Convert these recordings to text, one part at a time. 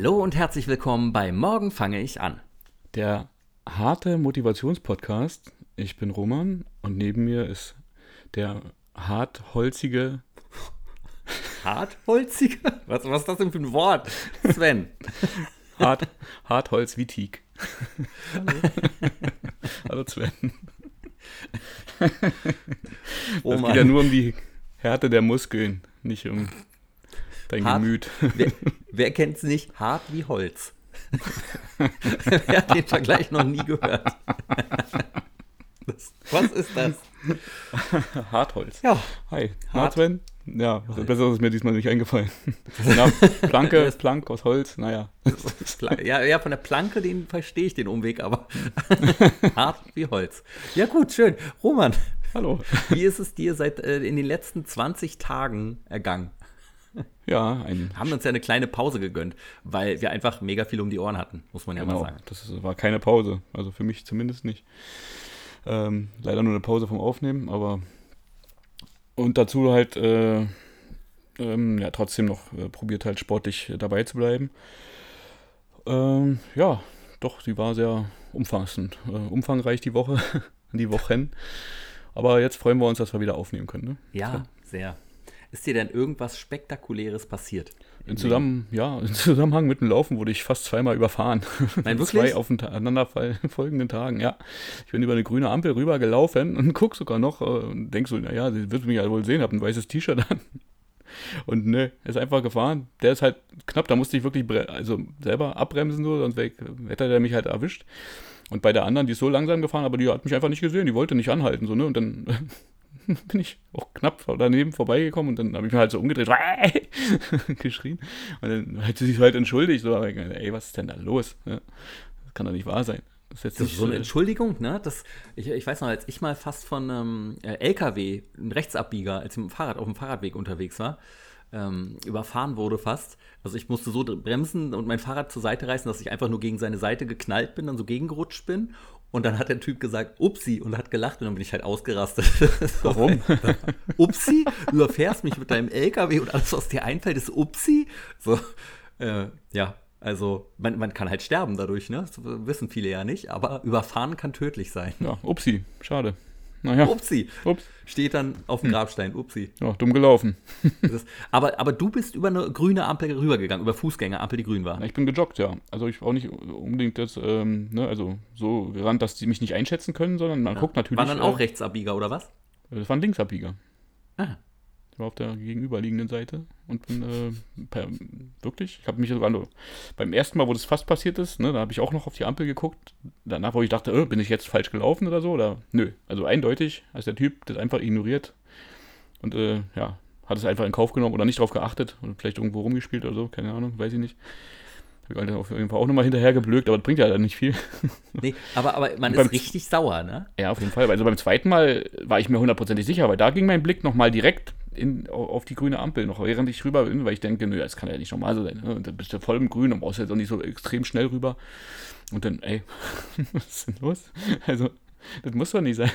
Hallo und herzlich willkommen bei Morgen fange ich an. Der harte Motivationspodcast. Ich bin Roman und neben mir ist der hartholzige. Hartholzige? Was, was ist das denn für ein Wort? Sven. Hart, Hartholz wie Teak. Hallo. Hallo Sven. Oh es geht ja nur um die Härte der Muskeln, nicht um dein Hart, Gemüt. Wer, wer kennt es nicht? Hart wie Holz. wer hat den Vergleich noch nie gehört? Was ist das? Hartholz. Ja. Hi. Hart. Sven? Ja, was besser ist mir diesmal nicht eingefallen. Na, Planke, Plank aus Holz, naja. Ja, ja, von der Planke, den verstehe ich den Umweg, aber hart wie Holz. Ja, gut, schön. Roman. Hallo. Wie ist es dir seit äh, in den letzten 20 Tagen ergangen? Ja, ein. Haben uns ja eine kleine Pause gegönnt, weil wir einfach mega viel um die Ohren hatten, muss man ja genau, mal sagen. Das war keine Pause, also für mich zumindest nicht. Ähm, leider nur eine Pause vom Aufnehmen, aber und dazu halt äh, ähm, ja trotzdem noch äh, probiert halt sportlich dabei zu bleiben. Ähm, ja, doch, sie war sehr umfassend, äh, umfangreich die Woche, die Wochen. Aber jetzt freuen wir uns, dass wir wieder aufnehmen können. Ne? Ja, sehr. Ist dir denn irgendwas Spektakuläres passiert? In, Zusammen, ja, in Zusammenhang mit dem Laufen wurde ich fast zweimal überfahren. Nein, wirklich? Zwei aufeinander folgenden Tagen, ja. Ich bin über eine grüne Ampel rüber gelaufen und guck sogar noch äh, und denk so, naja, sie wird mich ja wohl sehen, hab ein weißes T-Shirt an. Und ne, ist einfach gefahren. Der ist halt knapp, da musste ich wirklich also selber abbremsen, so, sonst hätte der mich halt erwischt. Und bei der anderen, die ist so langsam gefahren, aber die hat mich einfach nicht gesehen, die wollte nicht anhalten, so, ne? Und dann bin ich auch knapp daneben vorbeigekommen und dann habe ich mir halt so umgedreht, geschrien. Und dann hat sie sich halt entschuldigt, so, ey, was ist denn da los? Ja, das kann doch nicht wahr sein. Das ist, das ist so eine Entschuldigung, ne? Das, ich, ich weiß noch, als ich mal fast von einem ähm, LKW, ein Rechtsabbieger, als ich mit dem Fahrrad auf dem Fahrradweg unterwegs war, ähm, überfahren wurde fast. Also ich musste so bremsen und mein Fahrrad zur Seite reißen, dass ich einfach nur gegen seine Seite geknallt bin, dann so gegengerutscht bin. Und dann hat der Typ gesagt, Upsi, und hat gelacht und dann bin ich halt ausgerastet. Warum? Upsi? Du überfährst mich mit deinem LKW und alles, was dir einfällt, ist Upsi? So, äh, ja, also man, man kann halt sterben dadurch, ne? Das wissen viele ja nicht, aber überfahren kann tödlich sein. Ja, Upsi, schade. Naja. Upsi. Ups. Steht dann auf dem hm. Grabstein. Upsi. Ja, dumm gelaufen. das, aber, aber du bist über eine grüne Ampel rübergegangen, über Fußgängerampel, die grün war. Ich bin gejoggt, ja. Also ich auch nicht unbedingt das, ähm, ne, also so gerannt, dass die mich nicht einschätzen können, sondern man ja. guckt natürlich. Waren dann auch äh, Rechtsabbieger oder was? Das waren Linksabbieger. Ah war auf der gegenüberliegenden Seite und bin äh, per, wirklich, ich habe mich sogar nur, beim ersten Mal, wo das fast passiert ist, ne, da habe ich auch noch auf die Ampel geguckt, danach, wo ich dachte, äh, bin ich jetzt falsch gelaufen oder so, oder nö, also eindeutig, als der Typ das einfach ignoriert und äh, ja, hat es einfach in Kauf genommen oder nicht drauf geachtet und vielleicht irgendwo rumgespielt oder so, keine Ahnung, weiß ich nicht. Habe ich auf jeden Fall auch nochmal hinterher geblökt, aber das bringt ja dann nicht viel. Nee, aber, aber man ist richtig sauer, ne? Ja, auf jeden Fall. Also beim zweiten Mal war ich mir hundertprozentig sicher, weil da ging mein Blick nochmal direkt in, auf die grüne Ampel noch, während ich rüber bin, weil ich denke, nö, das kann ja nicht normal so sein. Ne? Und dann bist du voll im Grün und brauchst jetzt auch nicht so extrem schnell rüber. Und dann, ey, was ist denn los? Also, das muss doch nicht sein.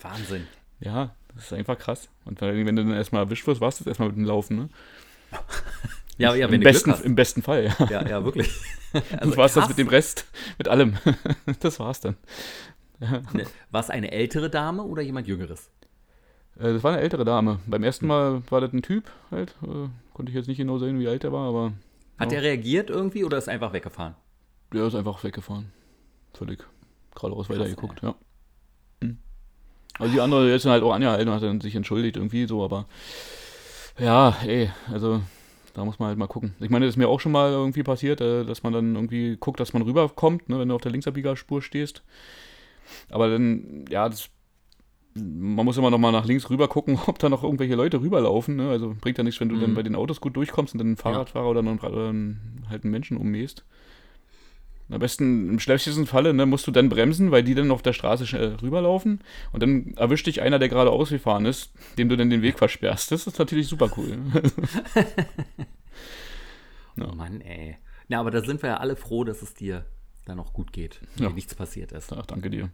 Wahnsinn. Ja, das ist einfach krass. Und wenn du dann erstmal erwischt wirst, warst du erstmal mit dem Laufen, ne? Ja, ja, wenn Im, du besten, Im besten Fall, ja. Ja, ja, wirklich. Also das war's krass. das mit dem Rest, mit allem. Das war's dann. Ja. Ne, war es eine ältere Dame oder jemand Jüngeres? Äh, das war eine ältere Dame. Beim ersten Mal war das ein Typ halt. Äh, konnte ich jetzt nicht genau sehen, wie alt er war, aber. Hat ja. er reagiert irgendwie oder ist einfach weggefahren? Der ist einfach weggefahren. Völlig geradeaus weitergeguckt, ja. Hm. Also die andere jetzt halt auch angehalten und hat dann sich entschuldigt irgendwie so, aber ja, ey, also da muss man halt mal gucken. Ich meine, das ist mir auch schon mal irgendwie passiert, äh, dass man dann irgendwie guckt, dass man rüberkommt, ne, wenn du auf der Linksabbiegerspur stehst. Aber dann, ja, das man muss immer noch mal nach links rüber gucken, ob da noch irgendwelche Leute rüberlaufen. Ne? Also bringt ja nichts, wenn du mhm. dann bei den Autos gut durchkommst und dann einen Fahrradfahrer ja. oder, einen, einen, halt einen Menschen ummähst. Am besten im schlechtesten Falle ne, musst du dann bremsen, weil die dann auf der Straße schnell rüberlaufen und dann erwischt dich einer, der gerade ausgefahren ist, dem du dann den Weg versperrst. Das ist natürlich super cool. ja. Oh Mann, ey. Na, aber da sind wir ja alle froh, dass es dir dann noch gut geht, ja. dir nichts passiert ist. Ach, danke dir.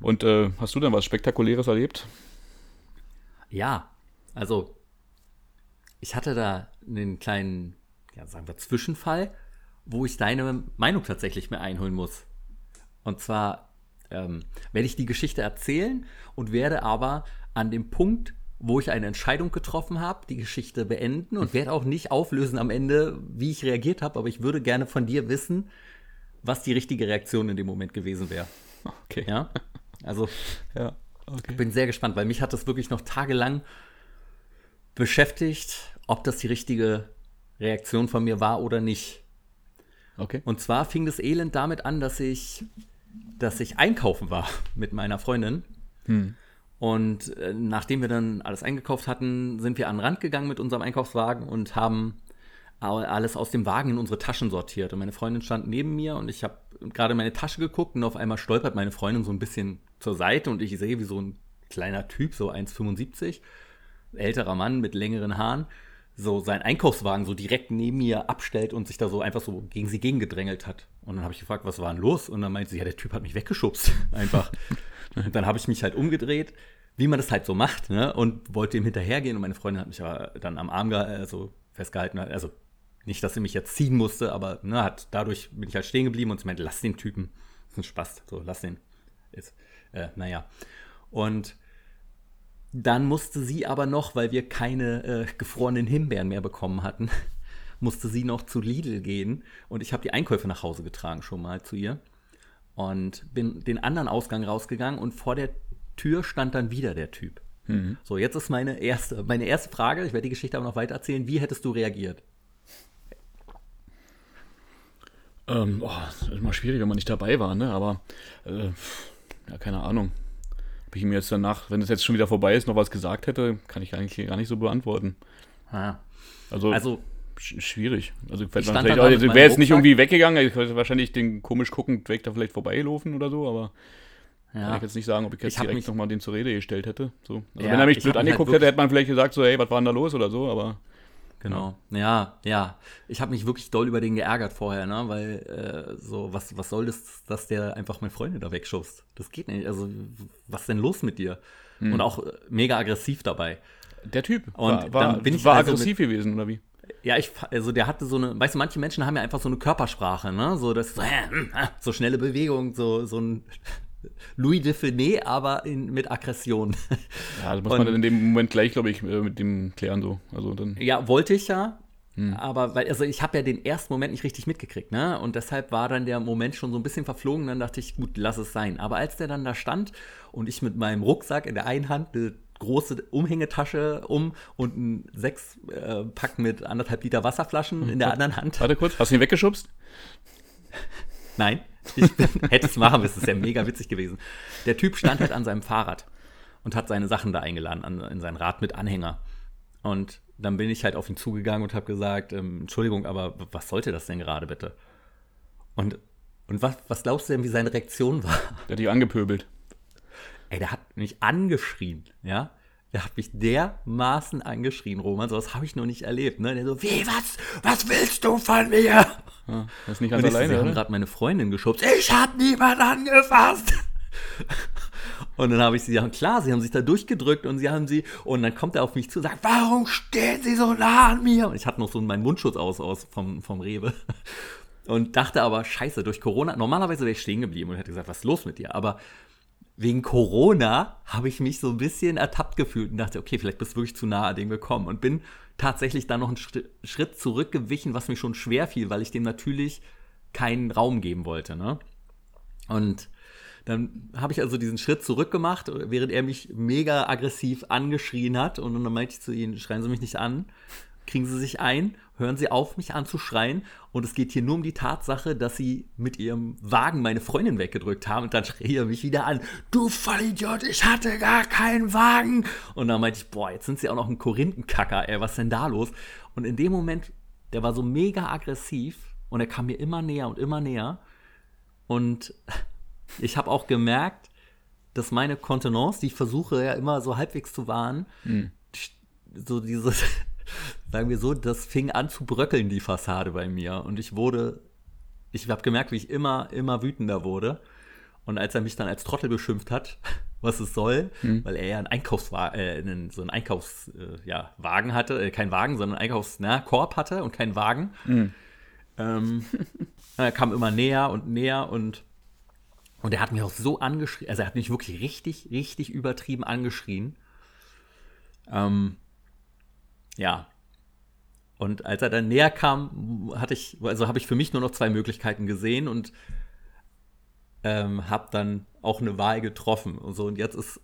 Und äh, hast du denn was Spektakuläres erlebt? Ja, also ich hatte da einen kleinen, ja, sagen wir, Zwischenfall, wo ich deine Meinung tatsächlich mir einholen muss. Und zwar ähm, werde ich die Geschichte erzählen und werde aber an dem Punkt, wo ich eine Entscheidung getroffen habe, die Geschichte beenden und werde auch nicht auflösen am Ende, wie ich reagiert habe, aber ich würde gerne von dir wissen, was die richtige Reaktion in dem Moment gewesen wäre. Okay. Ja? Also, Ja, okay. ich bin sehr gespannt, weil mich hat das wirklich noch tagelang beschäftigt, ob das die richtige Reaktion von mir war oder nicht. Okay. Und zwar fing das Elend damit an, dass ich, dass ich einkaufen war mit meiner Freundin. Und äh, nachdem wir dann alles eingekauft hatten, sind wir an den Rand gegangen mit unserem Einkaufswagen und haben alles aus dem Wagen in unsere Taschen sortiert. Und meine Freundin stand neben mir und ich habe gerade in meine Tasche geguckt und auf einmal stolpert meine Freundin so ein bisschen zur Seite und ich sehe, wie so ein kleiner Typ, so 1,75, älterer Mann mit längeren Haaren, so seinen Einkaufswagen so direkt neben mir abstellt und sich da so einfach so gegen sie gegengedrängelt hat. Und dann habe ich gefragt, was war denn los? Und dann meinte sie, ja, der Typ hat mich weggeschubst. Einfach. und dann habe ich mich halt umgedreht, wie man das halt so macht, ne? Und wollte ihm hinterhergehen und meine Freundin hat mich aber dann am Arm ge also festgehalten. Also nicht, dass sie mich jetzt ziehen musste, aber ne, hat, dadurch bin ich halt stehen geblieben und sie meinte, lass den Typen. Das ist ein Spaß. So, lass den. Ist, äh, naja. Und dann musste sie aber noch, weil wir keine äh, gefrorenen Himbeeren mehr bekommen hatten, musste sie noch zu Lidl gehen und ich habe die Einkäufe nach Hause getragen schon mal zu ihr und bin den anderen Ausgang rausgegangen und vor der Tür stand dann wieder der Typ. So, jetzt ist meine erste, meine erste Frage, ich werde die Geschichte aber noch weiter erzählen, wie hättest du reagiert? Ähm, oh, das ist immer schwierig, wenn man nicht dabei war, ne? Aber äh, ja, keine Ahnung. Ob ich ihm jetzt danach, wenn es jetzt schon wieder vorbei ist, noch was gesagt hätte, kann ich eigentlich gar nicht so beantworten. Ah, Also, Also, sch schwierig. Also Ich also, wäre jetzt nicht Rucksack. irgendwie weggegangen, ich hätte wahrscheinlich den komisch guckend weg da vielleicht vorbeigelaufen oder so, aber kann ja. ich jetzt nicht sagen, ob ich jetzt Ich direkt nochmal den zur Rede gestellt hätte. So. Also Ja, wenn er mich ich blöd halt angeguckt wirklich- hätte, hätte man vielleicht gesagt, so, hey, was war denn da los oder so, aber Genau. Ja, ja. Ich habe mich wirklich doll über den geärgert vorher, ne? Weil äh, so, was, was soll das, dass der einfach meine Freunde da wegschubst? Das geht nicht. Also, was ist denn los mit dir? Hm. Und auch äh, mega aggressiv dabei. der Typ Und war, war, dann bin ich war also aggressiv gewesen, oder wie? Ja, ich, also der hatte so eine, weißt du, manche Menschen haben ja einfach so eine Körpersprache, ne? So, das so, äh, so schnelle Bewegung, so, so ein Louis de Finet, aber in, mit Aggression. Ja, das muss Und- man dann in dem Moment gleich, glaube ich, äh, mit dem klären so. Also dann. Ja, wollte ich ja. Hm. Aber weil, also ich habe ja den ersten Moment nicht richtig mitgekriegt, ne? Und deshalb war dann der Moment schon so ein bisschen verflogen. Dann dachte ich, gut, lass es sein. Aber als der dann da stand und ich mit meinem Rucksack in der einen Hand eine große Umhängetasche um und ein sechs äh, Pack mit anderthalb Liter Wasserflaschen in der anderen Hand. Warte kurz, hast du ihn weggeschubst? Nein, ich hätte es machen müssen, ist ja mega witzig gewesen. Der Typ stand halt an seinem Fahrrad und hat seine Sachen da eingeladen, an, in sein Rad mit Anhänger. Und dann bin ich halt auf ihn zugegangen und habe gesagt, ähm, Entschuldigung, aber was sollte das denn gerade bitte? Und, und was, was glaubst du denn, wie seine Reaktion war? Der hat dich angepöbelt. Ey, der hat mich angeschrien, ja? Der hat mich dermaßen angeschrien, Roman, sowas habe ich noch nicht erlebt, ne? Der so, wie, was, was willst du von mir? Ja, das ist nicht ganz Und ich, alleine, sie haben gerade meine Freundin geschubst. Ich hab niemand angefasst. Und dann habe ich sie, ja klar, sie haben sich da durchgedrückt und sie haben sie, und dann kommt er auf mich zu und sagt, warum stehen sie so nah an mir? Und ich hatte noch so meinen Mundschutz aus, aus vom, vom Rewe. Und dachte aber, scheiße, durch Corona, normalerweise wäre ich stehen geblieben und hätte gesagt, was ist los mit dir? Aber wegen Corona habe ich mich so ein bisschen ertappt gefühlt und dachte, okay, vielleicht bist du wirklich zu nah an dem gekommen. Und bin tatsächlich dann noch einen Schritt, zurückgewichen, was mir schon schwer fiel, weil ich dem natürlich keinen Raum geben wollte. Ne? Und dann habe ich also diesen Schritt zurück gemacht, während er mich mega aggressiv angeschrien hat. Und dann meinte ich zu ihnen, schreien Sie mich nicht an, kriegen Sie sich ein, hören Sie auf, mich anzuschreien. Und es geht hier nur um die Tatsache, dass Sie mit Ihrem Wagen meine Freundin weggedrückt haben. Und dann schrie er mich wieder an, du Vollidiot, ich hatte gar keinen Wagen. Und dann meinte ich, boah, jetzt sind Sie auch noch ein Korinthenkacker, ey, was ist denn da los? Und in dem Moment, der war so mega aggressiv und er kam mir immer näher und immer näher. Und ich habe auch gemerkt, dass meine Kontenance, die ich versuche ja immer so halbwegs zu wahren, so dieses, sagen wir so, das fing an zu bröckeln, die Fassade bei mir. Und ich wurde, ich habe gemerkt, wie ich immer, immer wütender wurde. Und als er mich dann als Trottel beschimpft hat, was es soll, hm. weil er ja einen Einkaufswagen, äh, einen, so einen Einkaufswagen äh, ja, hatte, äh, kein Wagen, sondern einen Einkaufskorb hatte und keinen Wagen. Hm. Ähm, er kam immer näher und näher und und er hat mich auch so angeschrien, also er hat mich wirklich richtig, richtig übertrieben angeschrien. Ähm, ja. Und als er dann näher kam, hatte ich, also habe ich für mich nur noch zwei Möglichkeiten gesehen und ähm, habe dann auch eine Wahl getroffen und so. Und jetzt ist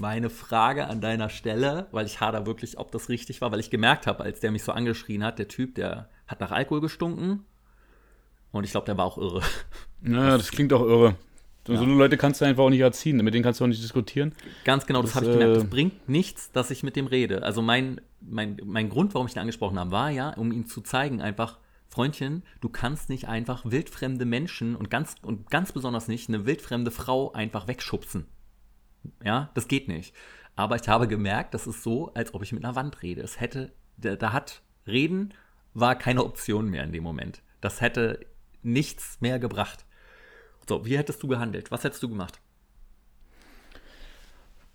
meine Frage an deiner Stelle, weil ich hader wirklich, ob das richtig war, weil ich gemerkt habe, als der mich so angeschrien hat, der Typ, der hat nach Alkohol gestunken. Und ich glaube, der war auch irre. Naja, das klingt auch irre. So, ja. so Leute kannst du einfach auch nicht erziehen, mit denen kannst du auch nicht diskutieren. Ganz genau, das, das habe ich gemerkt. Äh, bringt nichts, dass ich mit dem rede. Also mein, mein, mein Grund, warum ich ihn angesprochen habe, war ja, um ihm zu zeigen, einfach, Freundchen, du kannst nicht einfach wildfremde Menschen und ganz, und ganz besonders nicht eine wildfremde Frau einfach wegschubsen. Ja, das geht nicht. Aber ich habe gemerkt, das ist so, als ob ich mit einer Wand rede. Es hätte, da, da hat Reden war keine Option mehr in dem Moment. Das hätte nichts mehr gebracht. So, wie hättest du gehandelt? Was hättest du gemacht?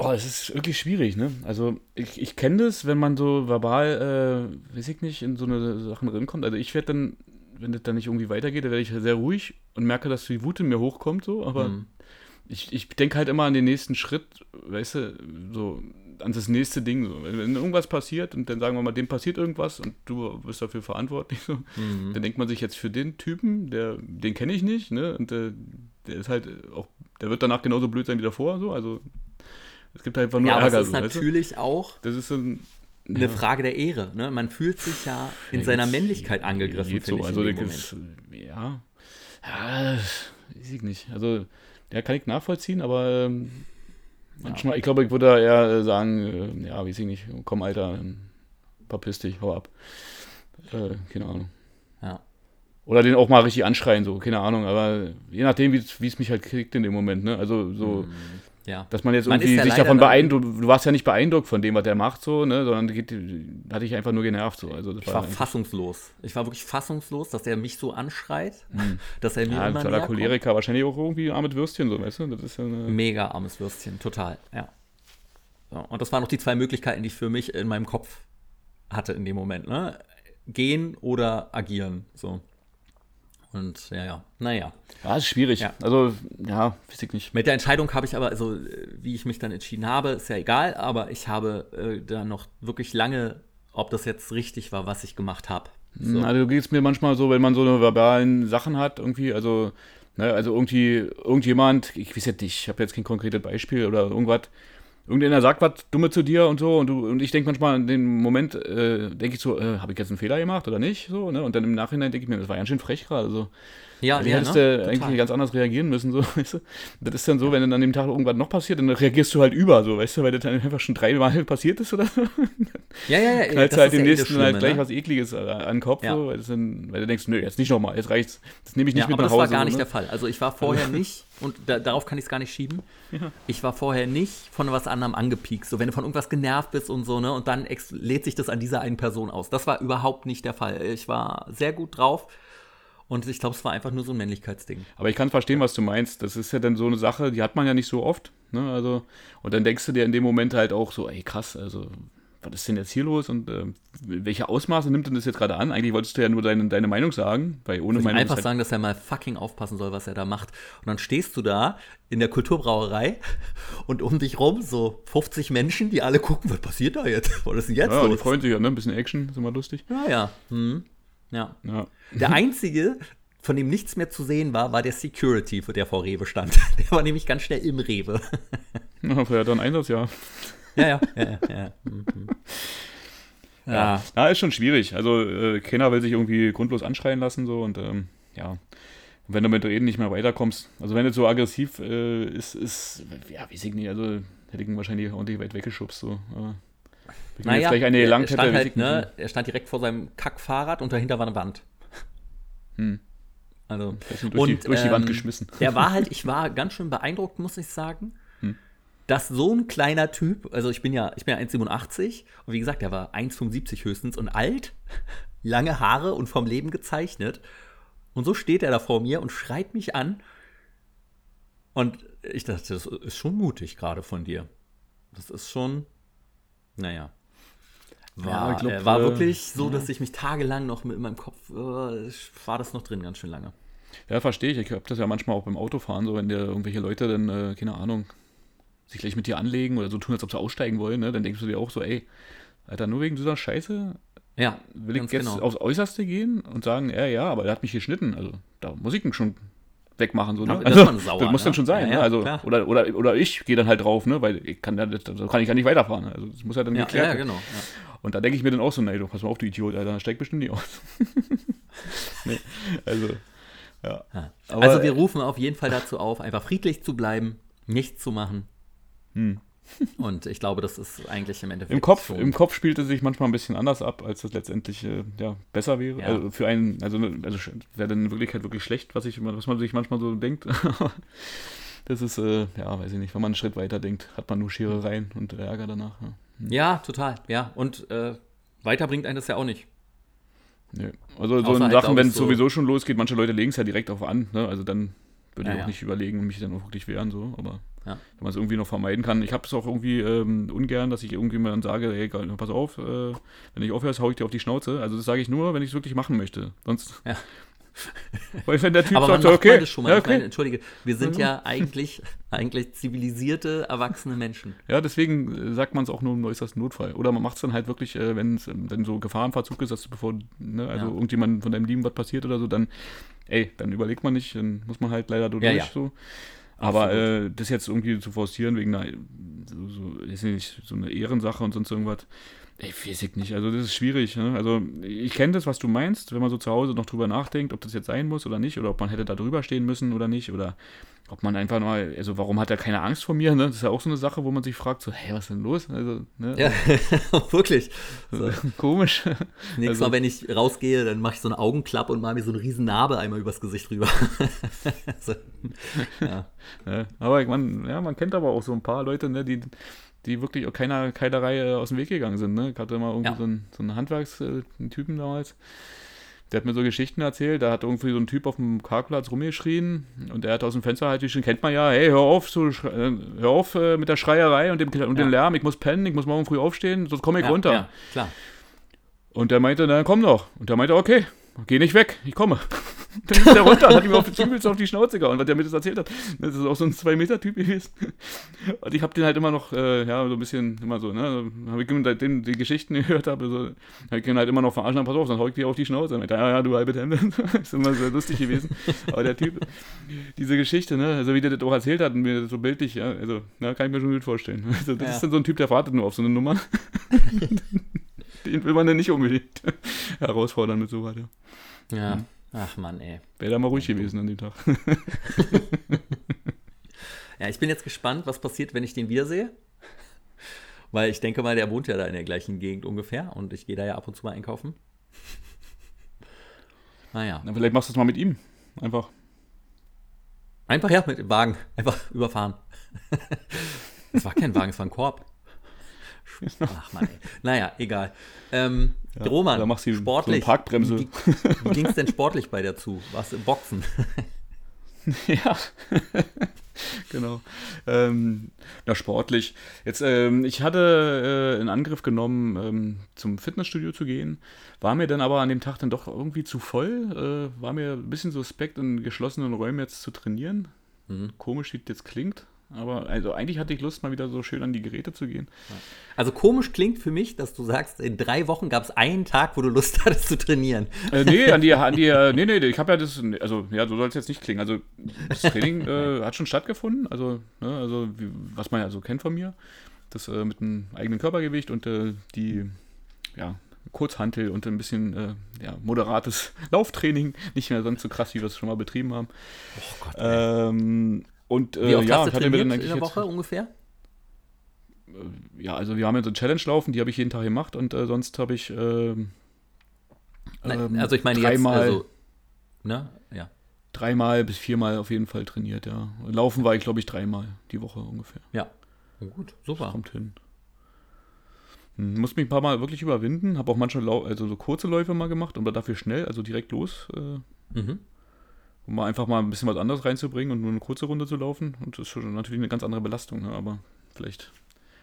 Oh, es ist wirklich schwierig, ne? Also ich, ich kenne das, wenn man so verbal, äh, weiß ich nicht, in so eine Sachen reinkommt. Also ich werde dann, wenn das dann nicht irgendwie weitergeht, dann werde ich sehr ruhig und merke, dass die Wut in mir hochkommt, so, aber mhm. ich, ich denke halt immer an den nächsten Schritt, weißt du, so an das nächste Ding. So. Wenn irgendwas passiert und dann sagen wir mal, dem passiert irgendwas und du bist dafür verantwortlich, so, mhm. dann denkt man sich jetzt für den Typen, der, den kenne ich nicht, ne? Und der, der ist halt auch, der wird danach genauso blöd sein wie davor, so, also es gibt halt einfach nur ja, Ärger. Das ist so, natürlich weißt du? auch das ist ein, eine ja. Frage der Ehre. Ne? Man fühlt sich ja in ja, seiner Männlichkeit angegriffen. Geht so. also ist, ja, ja, weiß ich nicht. Also der kann ich nachvollziehen, aber ähm, manchmal, ich glaube, ich würde eher sagen, äh, ja, weiß ich nicht, komm Alter, verpiss dich, hau ab. Äh, keine Ahnung. Ja. Oder den auch mal richtig anschreien, so, keine Ahnung, aber je nachdem, wie es mich halt kriegt in dem Moment, ne? Also so, mhm. Ja. Dass man jetzt irgendwie man sich davon beeindruckt, du warst ja nicht beeindruckt von dem, was der macht, so, ne, sondern geht, hatte ich einfach nur genervt. So. Also, ich war, war fassungslos. Ich war wirklich fassungslos, dass er mich so anschreit, hm. dass er mir ja, immer näher Choleriker, kommt. wahrscheinlich auch irgendwie armes Würstchen, so, weißt du? Das ist ja Mega armes Würstchen, total, ja. So, und das waren noch die zwei Möglichkeiten, die ich für mich in meinem Kopf hatte in dem Moment, ne? Gehen oder agieren, so. Und ja, ja, naja. Ja, ist schwierig. Ja. Also, ja, weiß ich nicht. Mit der Entscheidung habe ich aber, also wie ich mich dann entschieden habe, ist ja egal, aber ich habe äh, da noch wirklich lange, ob das jetzt richtig war, was ich gemacht habe. So. Also geht es mir manchmal so, wenn man so eine verbalen Sachen hat, irgendwie, also, ne, also irgendwie, irgendjemand, ich weiß jetzt nicht, ich habe jetzt kein konkretes Beispiel oder irgendwas, irgendeiner sagt was Dumme zu dir und so und du und ich denke manchmal in dem Moment äh, denke ich so, äh, habe ich jetzt einen Fehler gemacht oder nicht so, ne? Und dann im Nachhinein denke ich mir, das war ganz schön frech gerade so. Ja, wie ja, hättest ne? du eigentlich ganz anders reagieren müssen, so, weißt du? Das ist dann so, wenn dann an dem Tag irgendwas noch passiert, dann reagierst du halt über, so, weißt du, weil das dann einfach schon dreimal passiert ist oder so. Ja, ja, ja. Knallst halt dem eh nächsten halt gleich ne? was Ekliges an den Kopf, ja. so, weil, dann, weil, du denkst, nö, jetzt nicht nochmal, jetzt reicht's. Das nehme ich nicht ja, mit nach Hause. Aber das war gar so, nicht ne? der Fall. Also ich war vorher nicht, und da, darauf kann ich es gar nicht schieben, ja. ich war vorher nicht von was anderem angepiekt. So, wenn du von irgendwas genervt bist und so, ne, und dann lädt sich das an dieser einen Person aus. Das war überhaupt nicht der Fall. Ich war sehr gut drauf und ich glaube, es war einfach nur so ein Männlichkeitsding. Aber ich kann verstehen, was du meinst. Das ist ja dann so eine Sache, die hat man ja nicht so oft. Ne? Also, und dann denkst du dir in dem Moment halt auch so, ey krass, also was ist denn jetzt hier los und äh, welche Ausmaße nimmt denn das jetzt gerade an? Eigentlich wolltest du ja nur deine, deine Meinung sagen, weil ohne ich Meinung. Einfach halt sagen, dass er mal fucking aufpassen soll, was er da macht. Und dann stehst du da in der Kulturbrauerei und um dich rum so 50 Menschen, die alle gucken, was passiert da jetzt? Was ist denn jetzt ja, los? die freuen sich ja, ne? Ein bisschen Action, ist immer lustig. Ja, ja. Hm. Ja. ja. Der einzige, von dem nichts mehr zu sehen war, war der Security, der vor Rewe stand. Der war nämlich ganz schnell im Rewe. Na, ja, dann Einsatz, ja. Ja, ja, ja, ja. Mhm. Ja. ja. Na, ist schon schwierig. Also, äh, keiner will sich irgendwie grundlos anschreien lassen, so und ähm, ja. Und wenn du mit Reden nicht mehr weiterkommst, also wenn du so aggressiv äh, ist, ist, ja, weiß ich nicht, also hätte ich ihn wahrscheinlich ordentlich weit weggeschubst, so. Aber naja, vielleicht eine er, stand halt, ne, er stand direkt vor seinem Kackfahrrad und dahinter war eine Wand. Hm. Also, durch, und, die, durch die Wand ähm, geschmissen. Er war halt, ich war ganz schön beeindruckt, muss ich sagen, hm. dass so ein kleiner Typ, also ich bin ja, ich bin ja 1,87 und wie gesagt, er war 1,75 höchstens und alt, lange Haare und vom Leben gezeichnet. Und so steht er da vor mir und schreit mich an Und ich dachte, das ist schon mutig gerade von dir. Das ist schon, naja. War, Ja, ich glaub, äh, war äh, wirklich so, dass ich mich tagelang noch mit in meinem Kopf, äh, war das noch drin, ganz schön lange. Ja, verstehe ich. Ich habe das ja manchmal auch beim Autofahren, so wenn dir irgendwelche Leute dann, äh, keine Ahnung, sich gleich mit dir anlegen oder so tun, als ob sie aussteigen wollen, ne? dann denkst du dir auch so, ey, Alter, nur wegen dieser Scheiße Ja, will ich jetzt genau. aufs Äußerste gehen und sagen, ja, ja, aber er hat mich geschnitten. Also da muss ich ihn schon wegmachen. So, ne? Da also, ist man sauer, das muss ne? dann schon sein. Ja, ne? ja, also, klar. oder, oder, oder ich gehe dann halt drauf, ne? weil ich kann, das, das kann ich ja nicht weiterfahren. ne? Also das muss ja dann Ja, geklärt werden. genau. Und da denke ich mir dann auch so, nee, du pass mal auf, du Idiot, Alter, steig bestimmt nicht aus. nee, also, ja. Also wir rufen auf jeden Fall dazu auf, einfach friedlich zu bleiben, nichts zu machen. Und ich glaube, das ist eigentlich im Endeffekt Hm. Im Kopf, schon. Im Kopf spielt es sich manchmal ein bisschen anders ab, als das letztendlich äh, ja, besser wäre. Ja. Also für einen, also, ne, also wäre dann in Wirklichkeit wirklich schlecht, was, ich, was man sich manchmal so denkt. das ist, äh, ja, weiß ich nicht, wenn man einen Schritt weiter denkt, hat man nur Scherereien und Ärger danach. Ja. Ja, total. Ja, und äh, weiter bringt einen das ja auch nicht. Nö. Also so Außer in halt, Sachen, wenn es so- sowieso schon losgeht, manche Leute legen es ja direkt auf an, ne? also dann würde Ja, ich auch ja. nicht überlegen und mich dann auch wirklich wehren, so, aber Ja. wenn man es irgendwie noch vermeiden kann. Ich habe es auch irgendwie ähm, ungern, dass ich irgendwie mal dann sage, geil, pass auf, äh, wenn ich aufhörst, hau ich dir auf die Schnauze. Also das sage ich nur, wenn ich es wirklich machen möchte. Sonst. Weil wenn der Typ Aber man sagt, macht okay, schon mal. ja, Ich meine, okay. entschuldige, wir sind ja eigentlich, eigentlich zivilisierte, erwachsene Menschen. Ja, deswegen äh, sagt man es auch nur im äußersten Notfall. Oder man macht es dann halt wirklich, äh, wenn es ähm, dann so Gefahrenverzug ist, dass bevor, ne, also Ja. irgendjemand von deinem Lieben was passiert oder so, dann, ey, dann überlegt man nicht, dann muss man halt leider durch. Ja, ja. So. Aber äh, das jetzt irgendwie zu forcieren wegen einer, so, so, ist nicht, so eine Ehrensache und sonst irgendwas, ey, weiß ich nicht. Also das ist schwierig. Ne? Also ich kenne das, was du meinst, wenn man so zu Hause noch drüber nachdenkt, ob das jetzt sein muss oder nicht, oder ob man hätte da drüber stehen müssen oder nicht, oder ob man einfach mal, also warum hat er keine Angst vor mir? Ne? Das ist ja auch so eine Sache, wo man sich fragt, so, hey, was ist denn los? Also, ne? Ja, wirklich. So. Komisch. Nächstes Also- Mal, wenn ich rausgehe, dann mache ich so eine Augenklappe und mache mir so eine riesen Narbe einmal übers Gesicht rüber. so. ja. Ja, aber ich mein, ja, man kennt aber auch so ein paar Leute, ne, die, die wirklich auch keiner Keilerei äh, aus dem Weg gegangen sind. Ne? Ich hatte mal irgendwie Ja. so einen, so einen Handwerkstypen damals. Der hat mir so Geschichten erzählt, da hat irgendwie so ein Typ auf dem Parkplatz rumgeschrien und er hat aus dem Fenster halt geschrien, kennt man ja, hey, hör auf, so, äh, hör auf äh, mit der Schreierei und dem, und Ja. dem Lärm, ich muss pennen, ich muss morgen früh aufstehen, sonst komme ich ja, runter. Ja, klar. Und der meinte, na komm doch. Und der meinte, okay, geh nicht weg, ich komme. Dann ist der runter und hat ihm auf, übelst auf die Schnauze gehauen, was der mir das erzählt hat. Das ist auch so ein 2-Meter-Typ gewesen. Und ich habe den halt immer noch, äh, ja, so ein bisschen, immer so, ne, habe ich seitdem die Geschichten gehört habe, so, habe ich ihn halt immer noch verarscht, pass auf, dann hau ich dir auf die Schnauze. Und ich, ja, ja, du halbe Hemd. ist immer so lustig gewesen. Aber der Typ, diese Geschichte, ne, also wie der das auch erzählt hat, und mir das so bildlich, ja, also, na, kann ich mir schon gut vorstellen. Also, das Ja. ist dann so ein Typ, der wartet nur auf so eine Nummer. Den will man dann nicht unbedingt herausfordern mit sowas. Ja. Ja. Ach Mann, ey. Wäre da mal ruhig gewesen an dem Tag. Ja, ich bin jetzt gespannt, was passiert, wenn ich den wiedersehe. Weil ich denke mal, der wohnt ja da in der gleichen Gegend ungefähr und ich gehe da ja ab und zu mal einkaufen. Naja. Na, vielleicht machst du es mal mit ihm. Einfach. Einfach ja, mit dem Wagen. Einfach überfahren. Es war kein Wagen, es war ein Korb. Ach man, ey. Naja, egal. Ähm, Ja, Roman, oder machst du so sportlich. eine Parkbremse. Wie, wie ging es denn sportlich bei dir zu? Warst du im Boxen? ja. genau. Ähm, na, sportlich. Jetzt, ähm, ich hatte äh, in Angriff genommen, ähm, zum Fitnessstudio zu gehen, war mir dann aber an dem Tag dann doch irgendwie zu voll, äh, war mir ein bisschen suspekt, in geschlossenen Räumen jetzt zu trainieren. Mhm. Komisch, wie das jetzt klingt. Aber also eigentlich hatte ich Lust, mal wieder so schön an die Geräte zu gehen. Also komisch klingt für mich, dass du sagst, in drei Wochen gab es einen Tag, wo du Lust hattest zu trainieren. Äh, nee, an die, an die, äh, nee, nee, ich habe ja das, also ja, so soll es jetzt nicht klingen. Also das Training äh, hat schon stattgefunden, also, ne, also wie, was man ja so kennt von mir, das äh, mit einem eigenen Körpergewicht und äh, die, ja, Kurzhantel und ein bisschen äh, ja, moderates Lauftraining, nicht mehr ganz so krass, wie wir es schon mal betrieben haben. Oh Gott. Ähm, und äh, Wie oft ja, hast du hatte mir trainiert dann in eigentlich der jetzt, Woche ungefähr? ja, also wir haben ja so eine Challenge laufen, die habe ich jeden Tag gemacht und äh, sonst habe ich ähm, Nein, ähm, also ich meine dreimal, jetzt, also, ne? Ja. dreimal bis viermal auf jeden Fall trainiert, ja. Laufen war ich, glaube ich, dreimal die Woche ungefähr. Ja. Na Gut, super. Kommt hin. Hm, Muss mich ein paar Mal wirklich überwinden, habe auch manchmal also so kurze Läufe mal gemacht, aber dafür schnell, also direkt los. Äh, Mhm. Um mal einfach mal ein bisschen was anderes reinzubringen und nur eine kurze Runde zu laufen. Und das ist schon natürlich eine ganz andere Belastung, ne? aber vielleicht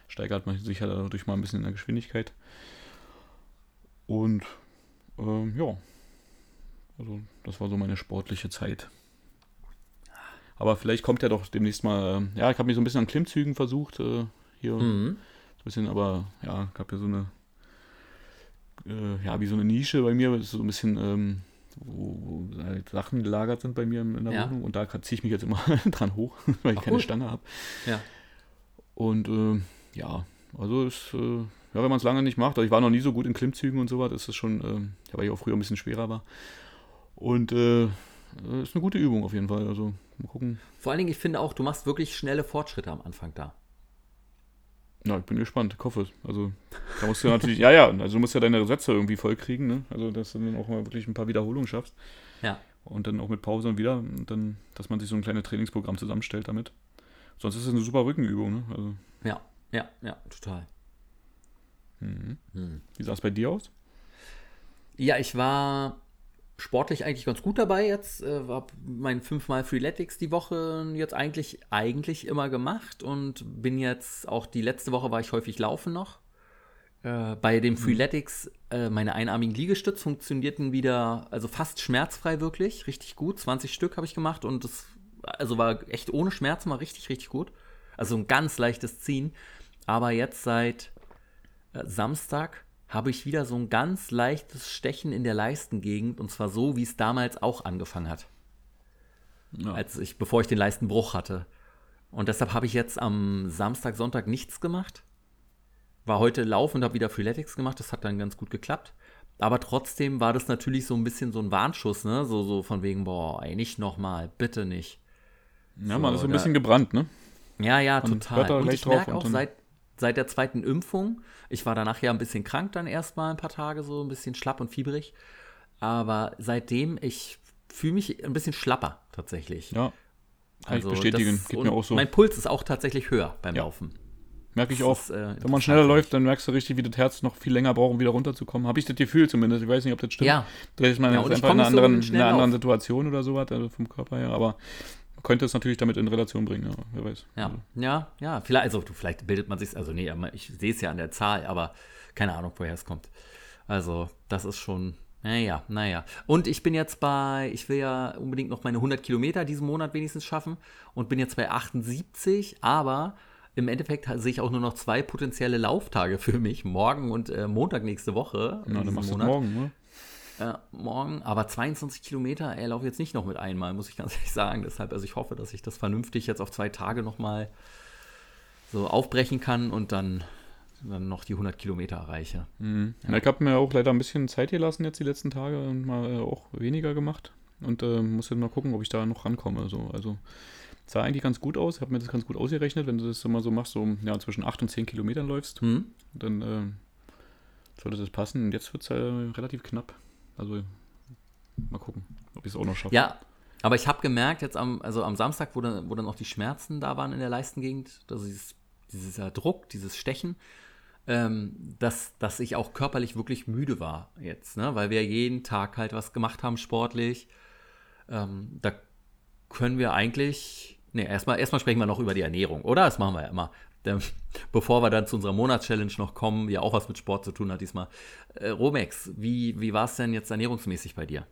steigert man sich ja dadurch mal ein bisschen in der Geschwindigkeit. Und ähm, ja, also das war so meine sportliche Zeit. Aber vielleicht kommt ja doch demnächst mal, äh, ja, ich habe mich so ein bisschen an Klimmzügen versucht, äh, hier Mhm. so ein bisschen, aber ja, ich habe ja so eine, äh, ja, wie so eine Nische bei mir, das ist so ein bisschen, ähm, wo, wo halt Sachen gelagert sind bei mir in der Ja. Wohnung und da ziehe ich mich jetzt immer dran hoch, weil ich Ach, keine cool. Stange habe. Ja. Und äh, ja, also ist, äh, ja, wenn man es lange nicht macht, also ich war noch nie so gut in Klimmzügen und sowas, ist es schon, ja, weil ich auch früher ein bisschen schwerer war. Und äh, ist eine gute Übung auf jeden Fall. Also mal gucken. Vor allen Dingen, ich finde auch, du machst wirklich schnelle Fortschritte am Anfang da. Ja, ich bin gespannt, ich hoffe es. Also, da musst du natürlich, ja, ja, also du musst ja deine Sätze irgendwie voll kriegen, ne? Also, dass du dann auch mal wirklich ein paar Wiederholungen schaffst. Ja. Und dann auch mit Pause und wieder. Und dann, dass man sich so ein kleines Trainingsprogramm zusammenstellt damit. Sonst ist es eine super Rückenübung, ne? Also, Ja, ja, ja, total. mhm. Hm. wie sah es bei dir aus? Ja, ich war sportlich eigentlich ganz gut dabei jetzt. Äh, hab mein fünfmal Freeletics die Woche jetzt eigentlich, eigentlich immer gemacht und bin jetzt auch die letzte Woche war ich häufig laufen noch. Äh, bei dem Freeletics, äh, meine einarmigen Liegestütz funktionierten wieder, also fast schmerzfrei wirklich, richtig gut. 20 Stück habe ich gemacht und das also war echt ohne Schmerzen, war richtig, richtig gut. Also ein ganz leichtes Ziehen. Aber jetzt seit äh, Samstag habe ich wieder so ein ganz leichtes Stechen in der Leistengegend und zwar so, wie es damals auch angefangen hat, Ja. als ich, bevor ich den Leistenbruch hatte. Und deshalb habe ich jetzt am Samstag, Sonntag nichts gemacht. War heute laufen und habe wieder Freeletics gemacht, das hat dann ganz gut geklappt. Aber trotzdem war das natürlich so ein bisschen so ein Warnschuss, ne? So, so von wegen, boah, ey, nicht nochmal, bitte nicht. ja, so, man ist so ein bisschen gebrannt, ne? Ja, ja, total. Und ich merke auch seit, seit der zweiten Impfung, ich war danach ja ein bisschen krank dann erstmal ein paar Tage, so ein bisschen schlapp und fiebrig. Aber seitdem, ich fühle mich ein bisschen schlapper tatsächlich. Ja. Kann ich bestätigen. Geht mir auch so. Mein Puls ist auch tatsächlich höher beim Ja. Laufen. Merke ich das auch. ist, äh, Wenn man schneller läuft, dann merkst du richtig, wie das Herz noch viel länger braucht, um wieder runterzukommen. Habe ich das Gefühl zumindest. Ich weiß nicht, ob das stimmt. Ja. Vielleicht ist man Ja, einfach in einer anderen, in einer anderen. Situation oder sowas, also vom Körper her. Aber könnte es natürlich damit in Relation bringen, ja, wer weiß. Ja, ja, ja. Vielleicht, also du, vielleicht bildet man sich, also nee, aber ich sehe es ja an der Zahl, aber keine Ahnung, woher es kommt. Also, das ist schon, naja, naja. Und ich bin jetzt bei, ich will ja unbedingt noch meine 100 Kilometer diesen Monat wenigstens schaffen und bin jetzt bei 78, aber im Endeffekt sehe ich auch nur noch zwei potenzielle Lauftage für mich, morgen und äh, Montag nächste Woche. na, dann diesem machst du morgen, ne? Äh, morgen, aber 22 Kilometer, ey, laufe jetzt nicht noch mit einmal, muss ich ganz ehrlich sagen. Deshalb, also ich hoffe, dass ich das vernünftig jetzt auf zwei Tage nochmal so aufbrechen kann und dann, dann noch die 100 Kilometer erreiche. Mhm. Ja. ich habe mir auch leider ein bisschen Zeit gelassen jetzt die letzten Tage und mal äh, auch weniger gemacht. Und äh, muss jetzt mal gucken, ob ich da noch rankomme. So. Also sah eigentlich ganz gut aus. Ich habe mir das ganz gut ausgerechnet, wenn du das immer so machst, so ja, zwischen 8 und 10 Kilometern läufst, Hm? dann äh, sollte das passen. Und jetzt wird es äh, relativ knapp. Also mal gucken, ob ich es auch noch schaffe. Ja, aber ich habe gemerkt, jetzt am, also am Samstag, wo dann, wo dann auch die Schmerzen da waren in der Leistengegend, also dieses, dieser Druck, dieses Stechen, ähm, dass, dass ich auch körperlich wirklich müde war jetzt, ne? weil wir jeden Tag halt was gemacht haben sportlich. Ähm, da können wir eigentlich, ne, erstmal, erstmal sprechen wir noch über die Ernährung, oder? Das machen wir ja immer. Ähm, Bevor wir dann zu unserer Monatschallenge noch kommen, die auch was mit Sport zu tun hat diesmal. Äh, Romex, wie, wie war es denn jetzt ernährungsmäßig bei dir?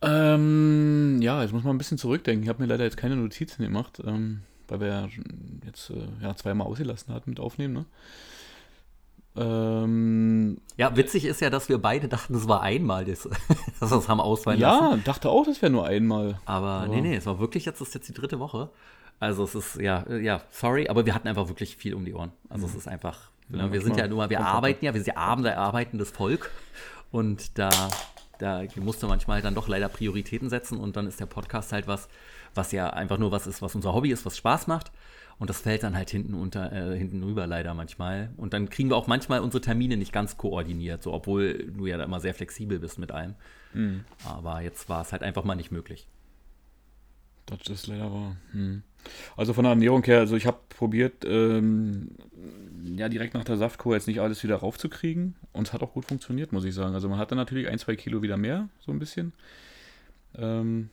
Ähm, ja, jetzt muss man ein bisschen zurückdenken. Ich habe mir leider jetzt keine Notizen gemacht, ähm, weil wir ja jetzt äh, ja, zweimal ausgelassen hatten mit Aufnehmen. Ne? Ähm, Ja, witzig ist ja, dass wir beide dachten, es war einmal, das, dass wir es haben ausfallen lassen. ja, dachte auch, das wäre nur einmal. Aber Aber- nee, nee, es war wirklich jetzt, das ist jetzt die dritte Woche. Also es ist, ja, äh, ja, sorry, aber wir hatten einfach wirklich viel um die Ohren. Also es ist einfach, Ja, ne, wir sind ja nur mal, wir arbeiten ja, wir sind ja abends arbeitendes Volk. Und da, da musste manchmal dann doch leider Prioritäten setzen und dann ist der Podcast halt was, was ja einfach nur was ist, was unser Hobby ist, was Spaß macht. Und das fällt dann halt hinten unter, äh, hinten rüber leider manchmal. Und dann kriegen wir auch manchmal unsere Termine nicht ganz koordiniert, so obwohl du ja da immer sehr flexibel bist mit allem. Mhm. Aber jetzt war es halt einfach mal nicht möglich. Das ist leider wahr. Hm. Also von der Ernährung her, also ich habe probiert, ähm, ja, direkt nach der Saftkur jetzt nicht alles wieder raufzukriegen. Und es hat auch gut funktioniert, muss ich sagen. Also man hatte natürlich ein, zwei Kilo wieder mehr, so ein bisschen. Ähm,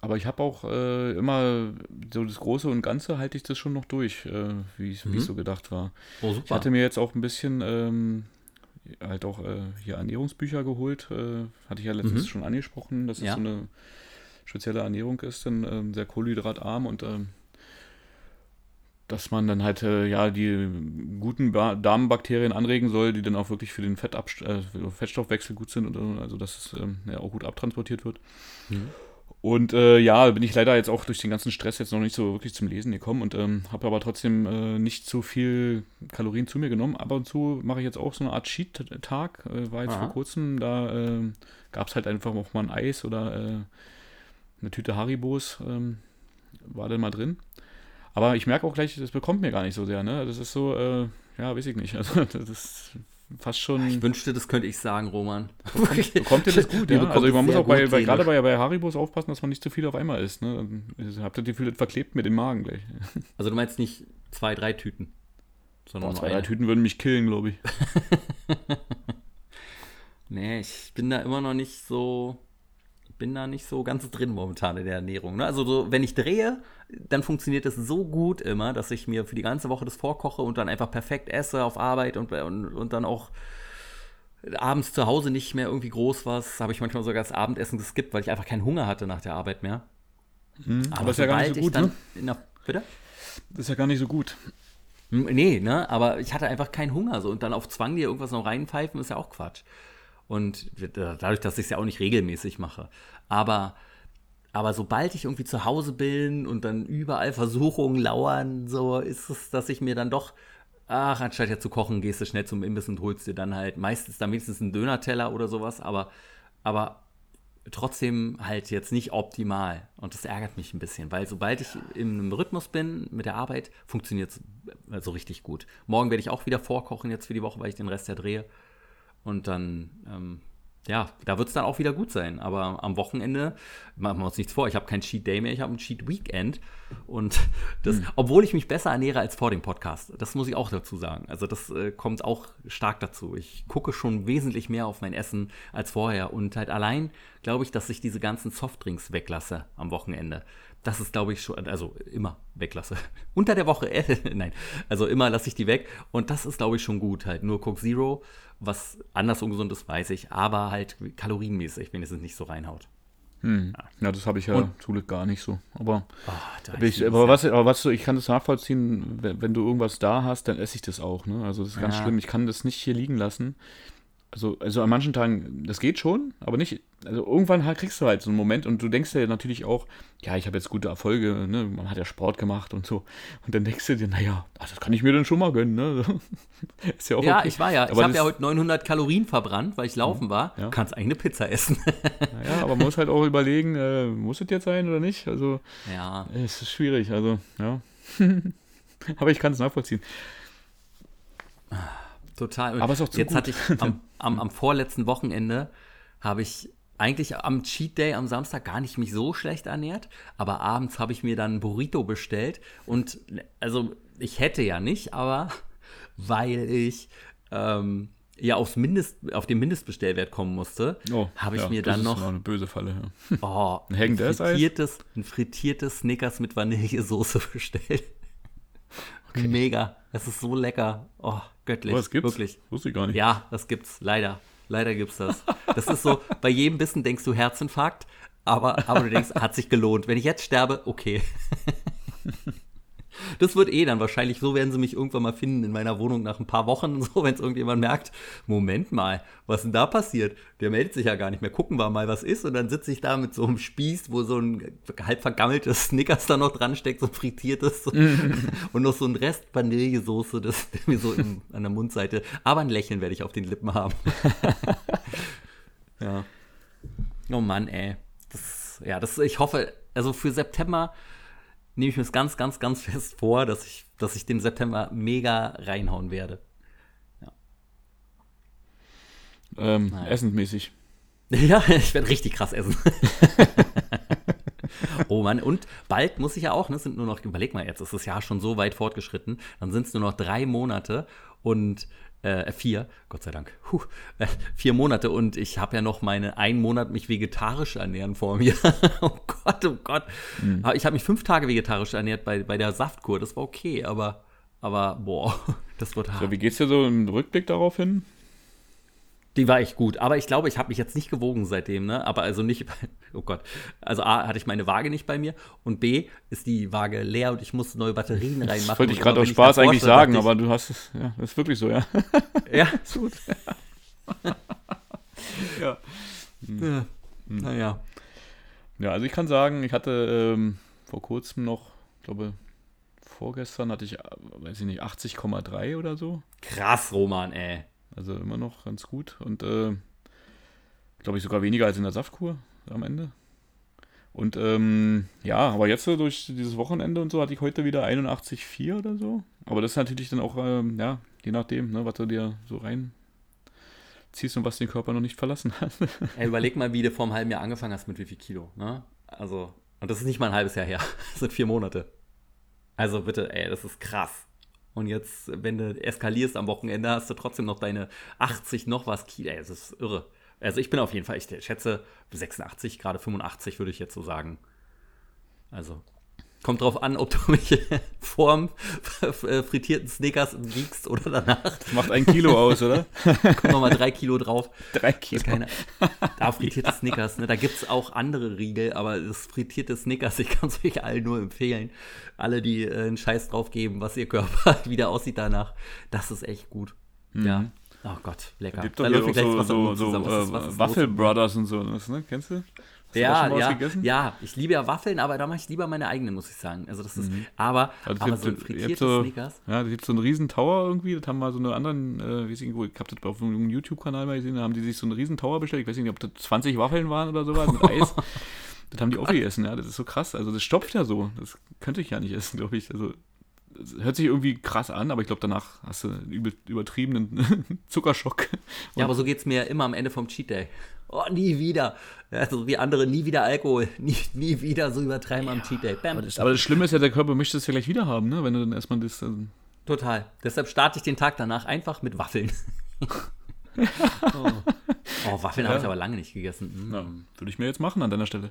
aber ich habe auch äh, immer so das Große und Ganze halte ich das schon noch durch, äh, wie es Mhm. so gedacht war. Oh, Ich hatte mir jetzt auch ein bisschen ähm, halt auch äh, hier Ernährungsbücher geholt. Äh, hatte ich ja letztens Mhm. schon angesprochen, dass es Ja. so eine spezielle Ernährung ist, dann ähm, sehr kohlenhydratarm und ähm, dass man dann halt äh, ja die guten ba Darmbakterien anregen soll, die dann auch wirklich für den Fettabst äh, für Fettstoffwechsel gut sind und also dass es ähm, ja, auch gut abtransportiert wird. Mhm. Und äh, ja, bin ich leider jetzt auch durch den ganzen Stress jetzt noch nicht so wirklich zum Lesen gekommen und ähm, habe aber trotzdem äh, nicht so viel Kalorien zu mir genommen. Ab und zu mache ich jetzt auch so eine Art Cheat-Tag. Äh, war jetzt Aha. vor kurzem, da äh, gab es halt einfach auch mal ein Eis oder äh, eine Tüte Haribos ähm, war dann mal drin. Aber ich merke auch gleich, das bekommt mir gar nicht so sehr. Ne? Das ist so, äh, ja, weiß ich nicht. Also das ist fast schon... Ich wünschte, das könnte ich sagen, Roman. Bekommt ihr das gut, ja? bekommt Also man muss auch bei, bei gerade bei, bei Haribos aufpassen, dass man nicht zu viel auf einmal isst. Ne? Dann habt ihr das Gefühl, das verklebt mir den Magen gleich. Also du meinst nicht zwei, drei Tüten, sondern Boah, zwei, drei. Tüten würden mich killen, glaube ich. Nee, ich bin da immer noch nicht so, bin da nicht so ganz drin momentan in der Ernährung. Ne? Also so, wenn ich drehe, dann funktioniert es so gut immer, dass ich mir für die ganze Woche das vorkoche und dann einfach perfekt esse auf Arbeit und, und, und dann auch abends zu Hause nicht mehr irgendwie groß was. Habe ich manchmal sogar das Abendessen geskippt, weil ich einfach keinen Hunger hatte nach der Arbeit mehr. aber ist ja gar nicht so gut, ne? der, bitte? Das ist ja gar nicht so gut. Nee, ne, aber ich hatte einfach keinen Hunger so und dann auf Zwang dir irgendwas noch reinpfeifen ist ja auch Quatsch. Und dadurch, dass ich es ja auch nicht regelmäßig mache. Aber, aber sobald ich irgendwie zu Hause bin und dann überall Versuchungen lauern, so ist es, dass ich mir dann doch, ach, anstatt ja zu kochen, gehst du schnell zum Imbiss und holst dir dann halt meistens dann wenigstens einen Dönerteller oder sowas, aber, aber trotzdem halt jetzt nicht optimal. Und das ärgert mich ein bisschen, weil sobald ich in einem Rhythmus bin mit der Arbeit, funktioniert es so richtig gut. Morgen werde ich auch wieder vorkochen jetzt für die Woche, weil ich den Rest ja drehe. Und dann, ähm, ja, da wird es dann auch wieder gut sein. Aber am Wochenende, machen wir uns nichts vor, ich habe kein Cheat Day mehr, ich habe ein Cheat Weekend. Und das, obwohl ich mich besser ernähre als vor dem Podcast, das muss ich auch dazu sagen. Also das äh, kommt auch stark dazu. Ich gucke schon wesentlich mehr auf mein Essen als vorher. Und halt allein glaube ich, dass ich diese ganzen Softdrinks weglasse am Wochenende. Das ist, glaube ich, schon, also immer weglasse. Unter der Woche, äh, nein, also immer lasse ich die weg. Und das ist, glaube ich, schon gut. Halt nur Coke Zero, was anders ungesund ist, weiß ich, aber halt kalorienmäßig, wenn es nicht so reinhaut. Hm. Ja, das habe ich ja Und- zum Glück gar nicht so. Aber, aber, ich, aber, was, aber was, ich kann das nachvollziehen, wenn, wenn du irgendwas da hast, dann esse ich das auch. Ne? Also das ist ganz Ja. schlimm. Ich kann das nicht hier liegen lassen. Also, also an manchen Tagen, das geht schon, aber nicht. Also irgendwann halt kriegst du halt so einen Moment und du denkst dir natürlich auch, ja, ich habe jetzt gute Erfolge, ne? man hat ja Sport gemacht und so. Und dann denkst du dir, naja, das kann ich mir dann schon mal gönnen. Ne? ist ja auch Ja, okay. ich war ja, ich Aber habe das- ja heute 900 Kalorien verbrannt, weil ich laufen war. Ja. Du kannst eigentlich eine Pizza essen. Ja, aber man muss halt auch überlegen, äh, muss es jetzt sein oder nicht? Also, ja, es ist schwierig, also, ja. aber ich kann es nachvollziehen. total. Aber ist auch zu Jetzt gut. hatte ich am, am, am vorletzten Wochenende, habe ich eigentlich am Cheat Day am Samstag gar nicht mich so schlecht ernährt, aber abends habe ich mir dann ein Burrito bestellt und also ich hätte ja nicht, aber weil ich ähm, ja aufs Mindest, auf den Mindestbestellwert kommen musste, habe ich Oh, ja, mir das dann noch eine böse Falle. Ja. Oh, Ein frittiertes, ein frittiertes Snickers mit Vanillesoße bestellt. Mega. Es ist so lecker. Oh, göttlich. Was gibt's? Wirklich. Wusste ich gar nicht. Ja, das gibt's. Leider. Leider gibt's das. Das ist so, bei jedem Bissen denkst du Herzinfarkt, aber, aber du denkst, hat sich gelohnt. Wenn ich jetzt sterbe, okay. Das wird eh dann wahrscheinlich, so werden sie mich irgendwann mal finden in meiner Wohnung nach ein paar Wochen, so wenn es irgendjemand merkt, Moment mal, was ist denn da passiert? Der meldet sich ja gar nicht mehr, gucken wir mal, was ist und dann sitze ich da mit so einem Spieß, wo so ein halb vergammeltes Snickers da noch dran steckt, so frittiertes und noch so ein Rest Vanillesoße, das mir so im, an der Mundseite, aber ein Lächeln werde ich auf den Lippen haben. ja. Oh Mann, ey. Das, ja, das, ich hoffe, also für September nehme ich mir das ganz, ganz, ganz fest vor, dass ich, dass ich den September mega reinhauen werde. Ähm, Naja. Essensmäßig. Ja, ich werde richtig krass essen. oh Mann, und bald muss ich ja auch, ne, es sind nur noch, überleg mal jetzt, ist das Jahr schon so weit fortgeschritten, dann sind es nur noch drei Monate und äh, vier, Gott sei Dank, Puh, äh, vier Monate und ich habe ja noch meine einen Monat mich vegetarisch ernähren vor mir. oh Gott, oh Gott. Mhm. Ich habe mich fünf Tage vegetarisch ernährt bei, bei der Saftkur, das war okay, aber, aber boah, das wird hart. So, wie geht's dir so im Rückblick darauf hin? Die war echt gut. Aber ich glaube, ich habe mich jetzt nicht gewogen seitdem, ne? Aber also nicht, oh Gott. Also A, hatte ich meine Waage nicht bei mir und B, ist die Waage leer und ich muss neue Batterien reinmachen. Das wollte ich gerade aus Spaß eigentlich sagen, aber du hast es, ja, das ist wirklich so, ja. Ja, ist gut. ja. Hm. ja. Hm. Naja. Ja, also ich kann sagen, ich hatte ähm, vor kurzem noch, glaube, vorgestern hatte ich, weiß ich nicht, 80,3 oder so. Krass, Roman, ey. Also immer noch ganz gut. Und äh, glaube ich sogar weniger als in der Saftkur am Ende. Und ähm, ja, aber jetzt durch dieses Wochenende und so hatte ich heute wieder 81,4 oder so. Aber das ist natürlich dann auch, ähm, ja, je nachdem, ne, was du dir so rein ziehst und was den Körper noch nicht verlassen hat. Ey, überleg mal, wie du vor einem halben Jahr angefangen hast mit wie viel Kilo, ne? Also, und das ist nicht mal ein halbes Jahr her. Das sind vier Monate. Also bitte, ey, das ist krass. Und jetzt, wenn du eskalierst am Wochenende, hast du trotzdem noch deine 80 noch was Kilo. Das ist irre. Also ich bin auf jeden Fall, ich schätze 86, gerade 85 würde ich jetzt so sagen. Also Kommt drauf an, ob du mich vorm frittierten Snickers wiegst oder danach. Das macht ein Kilo aus, oder? Kommen wir mal drei Kilo drauf. Drei Kilo. Keine, da frittierte. Snickers, ne? Da gibt es auch andere Riegel, aber das frittierte Snickers, ich kann es euch allen nur empfehlen. Alle, die äh, einen Scheiß drauf geben, was ihr Körper wieder aussieht danach, das ist echt gut. Mhm. Ja. Oh Gott, lecker. Gibt doch da läuft gleich so, so, so, so äh, Waffel Brothers und so, ne? Kennst du? Ja, ja, ja, ich liebe ja Waffeln, aber da mache ich lieber meine eigenen, muss ich sagen. Also das ist, mhm. aber, also aber so ein frittiertes so, Snickers. Ja, da gibt so einen riesen Tower irgendwie, das haben mal so eine anderen, äh, weiß ich nicht, ich habe das auf einem YouTube-Kanal mal gesehen, da haben die sich so einen riesen Tower bestellt, ich weiß nicht, ob das 20 Waffeln waren oder sowas mit Eis. das haben die auch gegessen, ja, das ist so krass. Also das stopft ja so, das könnte ich ja nicht essen, glaube ich. Also hört sich irgendwie krass an, aber ich glaube, danach hast du einen übertriebenen Zuckerschock. ja, aber so geht es mir immer am Ende vom Cheat Day. Oh, nie wieder. Also wie andere, nie wieder Alkohol. Nie, nie wieder so übertreiben ja, am Cheat Day. Bam. Aber das, aber das, Schlimme ist ja, der Körper möchte es ja gleich wieder haben, ne? wenn du dann erstmal das. Also Total. Deshalb starte ich den Tag danach einfach mit Waffeln. oh. oh. Waffeln ja. habe ich aber lange nicht gegessen. Mm. Ja, würde ich mir jetzt machen an deiner Stelle.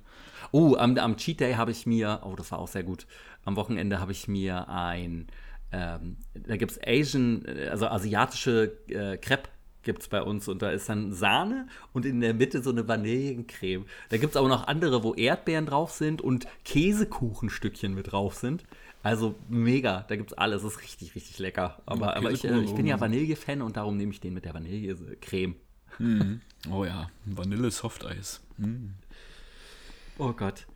Oh, am, am Cheat Day habe ich mir, oh, das war auch sehr gut. Am Wochenende habe ich mir ein, ähm, da gibt es Asian, also asiatische äh, Crepe gibt es bei uns und da ist dann Sahne und in der Mitte so eine Vanillencreme. Da gibt es aber noch andere, wo Erdbeeren drauf sind und Käsekuchenstückchen mit drauf sind. Also mega, da gibt es alles, ist richtig, richtig lecker. Aber, ja, aber ich, äh, ich bin ja Vanille-Fan und darum nehme ich den mit der Vanillecreme. Mhm. Oh ja, Vanille-Softeis. Mhm. Oh Gott.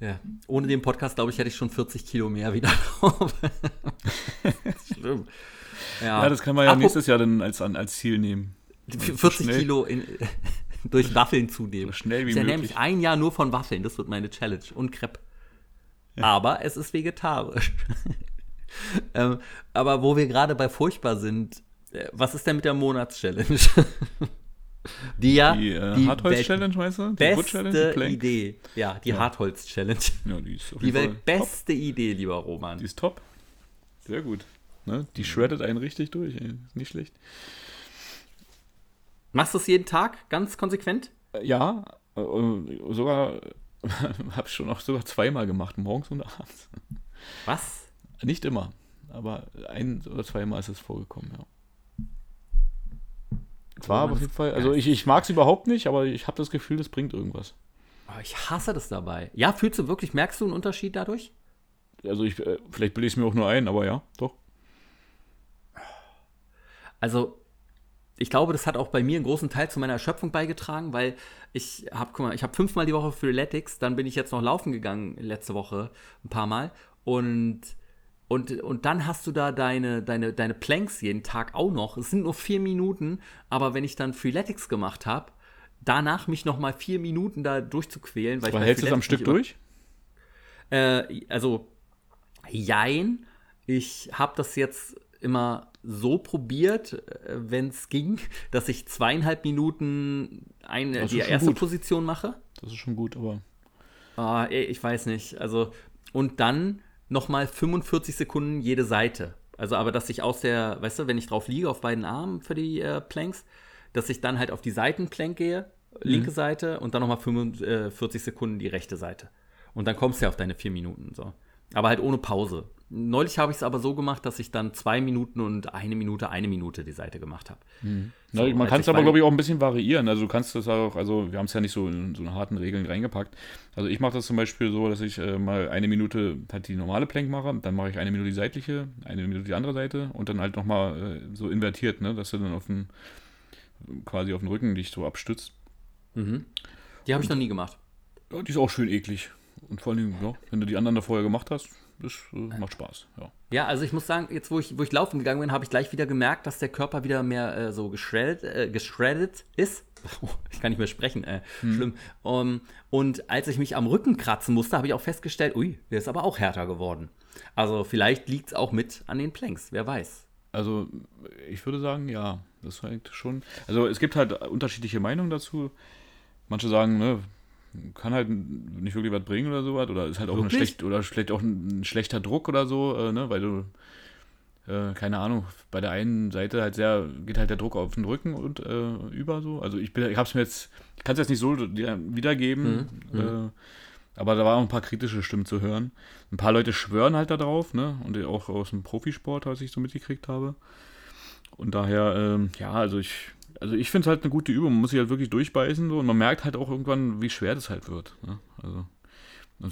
Ja. Ohne den Podcast, glaube ich, hätte ich schon 40 Kilo mehr wieder drauf. Schlimm. Ja. ja, das kann man ja Apro nächstes Jahr dann als, als Ziel nehmen. 40 so Kilo in, durch Waffeln zunehmen. So schnell wie ist möglich. ja nämlich ein Jahr nur von Waffeln, das wird meine Challenge. Und Crepe. Ja. Aber es ist vegetarisch. ähm, aber wo wir gerade bei furchtbar sind, äh, was ist denn mit der Monatschallenge? Die ja die, äh, die Hartholz-Challenge, meinst du? Die beste Idee. Ja, die ja. Hartholz-Challenge. Ja, die ist auf die weltbeste Idee, lieber Roman. Die ist top. Sehr gut. Ne? Die shreddet einen richtig durch. Ey. Nicht schlecht. Machst du es jeden Tag ganz konsequent? Äh, ja, äh, sogar habe ich schon auch sogar zweimal gemacht, morgens und abends. Was? Nicht immer, aber ein oder zweimal ist es vorgekommen, ja. War aber auf jeden Fall, also ich, ich mag es überhaupt nicht, aber ich habe das Gefühl, das bringt irgendwas. Aber ich hasse das dabei. Ja, fühlst du wirklich, merkst du einen Unterschied dadurch? Also ich, äh, vielleicht bilde ich es mir auch nur ein, aber ja, doch. Also ich glaube, das hat auch bei mir einen großen Teil zu meiner Erschöpfung beigetragen, weil ich habe, guck mal, ich habe fünfmal die Woche Freeletics, dann bin ich jetzt noch laufen gegangen letzte Woche ein paar Mal und und, und dann hast du da deine, deine, deine Planks jeden Tag auch noch. Es sind nur vier Minuten, aber wenn ich dann Freeletics gemacht habe, danach mich noch mal vier Minuten da durchzuquälen. Weil aber hältst du es am Stück durch? Äh, also, jein. Ich habe das jetzt immer so probiert, äh, wenn es ging, dass ich zweieinhalb Minuten eine, die erste gut. Position mache. Das ist schon gut, aber. Ah, ich weiß nicht. Also, und dann nochmal 45 Sekunden jede Seite. Also, aber dass ich aus der, weißt du, wenn ich drauf liege auf beiden Armen für die äh, Planks, dass ich dann halt auf die Seitenplank gehe, linke Mhm. Seite und dann nochmal 45 Sekunden die rechte Seite. Und dann kommst du ja auf deine vier Minuten. So. Aber halt ohne Pause. Neulich habe ich es aber so gemacht, dass ich dann zwei Minuten und eine Minute, eine Minute die Seite gemacht habe. Na, man als kann es aber, glaube ich, auch ein bisschen variieren. Also du kannst das auch, also wir haben es ja nicht so in so eine harten Regeln reingepackt. Also ich mache das zum Beispiel so, dass ich äh, mal eine Minute halt die normale Plank mache, dann mache ich eine Minute die seitliche, eine Minute die andere Seite und dann halt nochmal äh, so invertiert, ne, dass du dann auf den, quasi auf den Rücken dich so abstützt. Die habe ich noch nie gemacht. Ja, die ist auch schön eklig. Und vor allen Dingen, ja, wenn du die anderen da vorher gemacht hast, das äh, macht Spaß. Ja. Ja, also ich muss sagen, jetzt wo ich, wo ich laufen gegangen bin, habe ich gleich wieder gemerkt, dass der Körper wieder mehr äh, so geschreddet, äh, geschreddet ist. Ich kann nicht mehr sprechen, äh, schlimm. Um, und als ich mich am Rücken kratzen musste, habe ich auch festgestellt, ui, der ist aber auch härter geworden. Also vielleicht liegt es auch mit an den Planks, wer weiß. Also, ich würde sagen, ja, das halt schon. Also, es gibt halt unterschiedliche Meinungen dazu. Manche sagen, ne, kann halt nicht wirklich was bringen oder sowas, oder ist halt auch eine Wirklich? schlecht, oder vielleicht auch ein, ein schlechter Druck oder so, äh, ne, weil du, äh, keine Ahnung, bei der einen Seite halt sehr, geht halt der Druck auf den Rücken und äh, über so. Also, ich bin, ich hab's mir jetzt, ich kann es jetzt nicht so wiedergeben, äh, aber da waren auch ein paar kritische Stimmen zu hören. Ein paar Leute schwören halt darauf, ne? Und auch aus dem Profisport, was ich so mitgekriegt habe. Und daher, ähm, ja, also ich, also ich finde es halt eine gute Übung. Man muss sich halt wirklich durchbeißen so und man merkt halt auch irgendwann, wie schwer das halt wird. Ne? Also,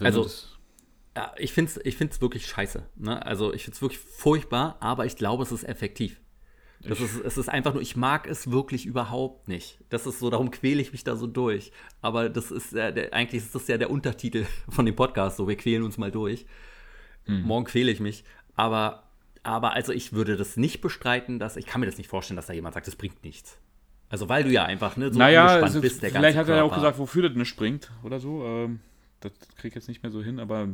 Also- Ja, ich finde es ich find's wirklich scheiße. Ne? Also ich finde es wirklich furchtbar, aber ich glaube, es ist effektiv. Das ist, es ist einfach nur, ich mag es wirklich überhaupt nicht. Das ist so, darum quäle ich mich da so durch. Aber das ist ja, der, eigentlich ist das ja der Untertitel von dem Podcast, so wir quälen uns mal durch. Morgen quäle ich mich. Aber, aber also ich würde das nicht bestreiten, dass, ich kann mir das nicht vorstellen, dass da jemand sagt, das bringt nichts. Also weil du ja einfach ne, so naja, angespannt also, bist, der ganze vielleicht hat er ja auch gesagt, wofür das nicht springt oder so. Ähm, das kriege ich jetzt nicht mehr so hin, aber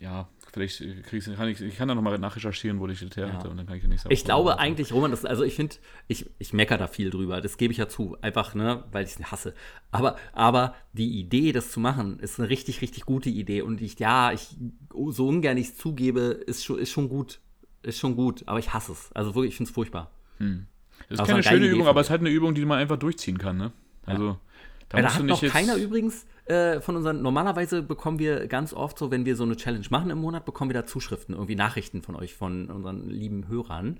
ja, vielleicht kann ich, ich kann da nochmal nachrecherchieren, wo ich das her hatte und dann kann ich dir nicht sagen. Ich glaube eigentlich, Roman, das, also ich finde, ich, ich mecker da viel drüber, das gebe ich ja zu, einfach, ne, weil ich es hasse. Aber, aber die Idee, das zu machen, ist eine richtig, richtig gute Idee. Und ich, ja, ich, so ungern ich es zugebe, ist schon, ist schon gut. Ist schon gut, aber ich hasse es. Also wirklich, ich finde es furchtbar. Das ist Also keine schöne Übung, aber es ist halt eine Übung, die man einfach durchziehen kann, ne? Also, da Ja, da hat nicht noch keiner übrigens äh, von unseren, normalerweise bekommen wir ganz oft so, wenn wir so eine Challenge machen im Monat, bekommen wir da Zuschriften, irgendwie Nachrichten von euch, von unseren lieben Hörern,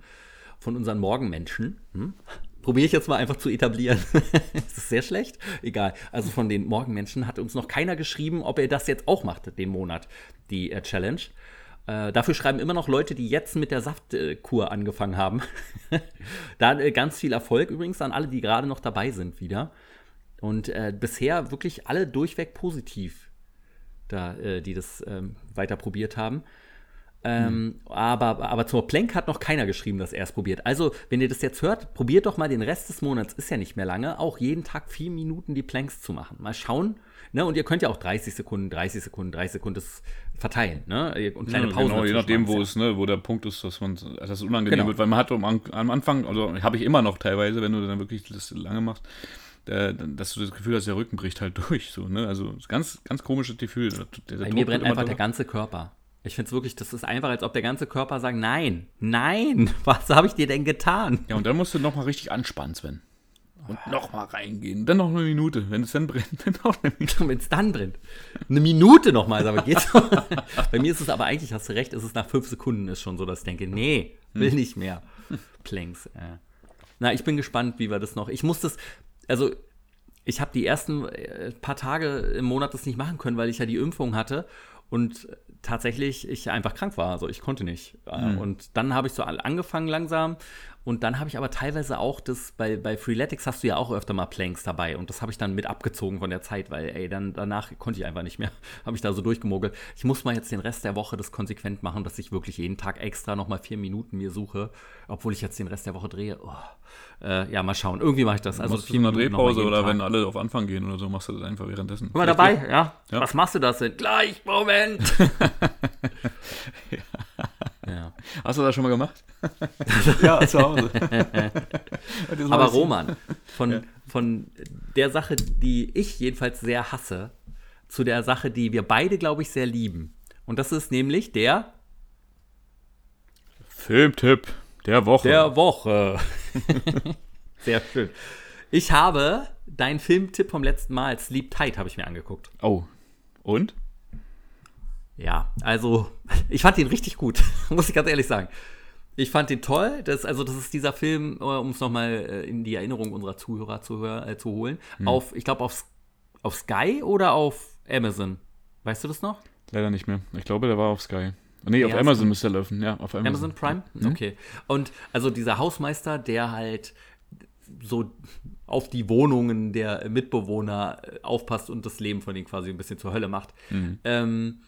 von unseren Morgenmenschen. Hm? Probiere ich jetzt mal einfach zu etablieren. das ist sehr schlecht. Egal. Also von den Morgenmenschen hat uns noch keiner geschrieben, ob er das jetzt auch macht, den Monat, die äh, Challenge. Äh, dafür schreiben immer noch Leute, die jetzt mit der Saftkur angefangen haben. da äh, ganz viel Erfolg übrigens an alle, die gerade noch dabei sind wieder. Und äh, bisher wirklich alle durchweg positiv, da, äh, die das ähm, weiter probiert haben. Ähm, aber, aber zur Plank hat noch keiner geschrieben, dass er es probiert. Also, wenn ihr das jetzt hört, probiert doch mal den Rest des Monats, ist ja nicht mehr lange, auch jeden Tag vier Minuten die Planks zu machen. Mal schauen. Ne? Und ihr könnt ja auch 30 Sekunden, 30 Sekunden, 30 Sekunden das verteilen. Ne? Und kleine Ja, Pausen. genau, je nachdem, wo es, ne, wo der Punkt ist, dass man, dass es unangenehm Genau. wird, weil man hat am, am Anfang, also habe ich immer noch teilweise, wenn du dann wirklich das lange machst, dass du das Gefühl hast, der Rücken bricht halt durch, so, ne, also ganz, ganz komisches Gefühl. Der, der Bei mir brennt einfach der doller. ganze Körper. Ich finde es wirklich, das ist einfach, als ob der ganze Körper sagt, nein, nein, was habe ich dir denn getan? Ja, und dann musst du nochmal richtig anspannen, Sven. Und nochmal reingehen. Dann noch eine Minute. Wenn es dann brennt, dann noch eine Minute. Wenn es dann brennt. Eine Minute nochmal, aber geht's. Bei mir ist es aber eigentlich, hast du recht, ist es nach fünf Sekunden ist schon so, dass ich denke, nee, will nicht mehr. Planks. Äh. Na, ich bin gespannt, wie wir das noch. Ich muss das, also ich habe die ersten äh, paar Tage im Monat das nicht machen können, weil ich ja die Impfung hatte und tatsächlich ich einfach krank war. Also ich konnte nicht. Äh, Und dann habe ich so an- angefangen langsam. Und dann habe ich aber teilweise auch das, bei, bei Freeletics hast du ja auch öfter mal Planks dabei. Und das habe ich dann mit abgezogen von der Zeit, weil, ey, dann danach konnte ich einfach nicht mehr. habe ich da so durchgemogelt. Ich muss mal jetzt den Rest der Woche das konsequent machen, dass ich wirklich jeden Tag extra nochmal vier Minuten mir suche, obwohl ich jetzt den Rest der Woche drehe. Oh. Äh, ja, mal schauen. Irgendwie mache ich das. Also in einer Minuten Drehpause oder Tag. wenn alle auf Anfang gehen oder so, machst du das einfach währenddessen. Mal dabei, ja. Ja. Was machst du das denn? Gleich, Moment. ja. Hast du das schon mal gemacht? ja, zu Hause. Aber Roman, von, von der Sache, die ich jedenfalls sehr hasse, zu der Sache, die wir beide, glaube ich, sehr lieben. Und das ist nämlich der Filmtipp der Woche. Der Woche. Sehr schön. Ich habe deinen Filmtipp vom letzten Mal, Sleep Tight, habe ich mir angeguckt. Oh. Und? Ja, also ich fand ihn richtig gut, muss ich ganz ehrlich sagen. Ich fand ihn toll. Das, also, das ist dieser Film, äh, um es nochmal äh, in die Erinnerung unserer Zuhörer zu, äh, zu holen. Hm. Auf, ich glaube, auf, auf Sky oder auf Amazon. Weißt du das noch? Leider nicht mehr. Ich glaube, der war auf Sky. Nee, auf ja, Amazon müsste er laufen, ja, auf Amazon. Amazon Prime? Mhm. Okay. Und also dieser Hausmeister, der halt so auf die Wohnungen der Mitbewohner aufpasst und das Leben von denen quasi ein bisschen zur Hölle macht. Mhm. Ähm,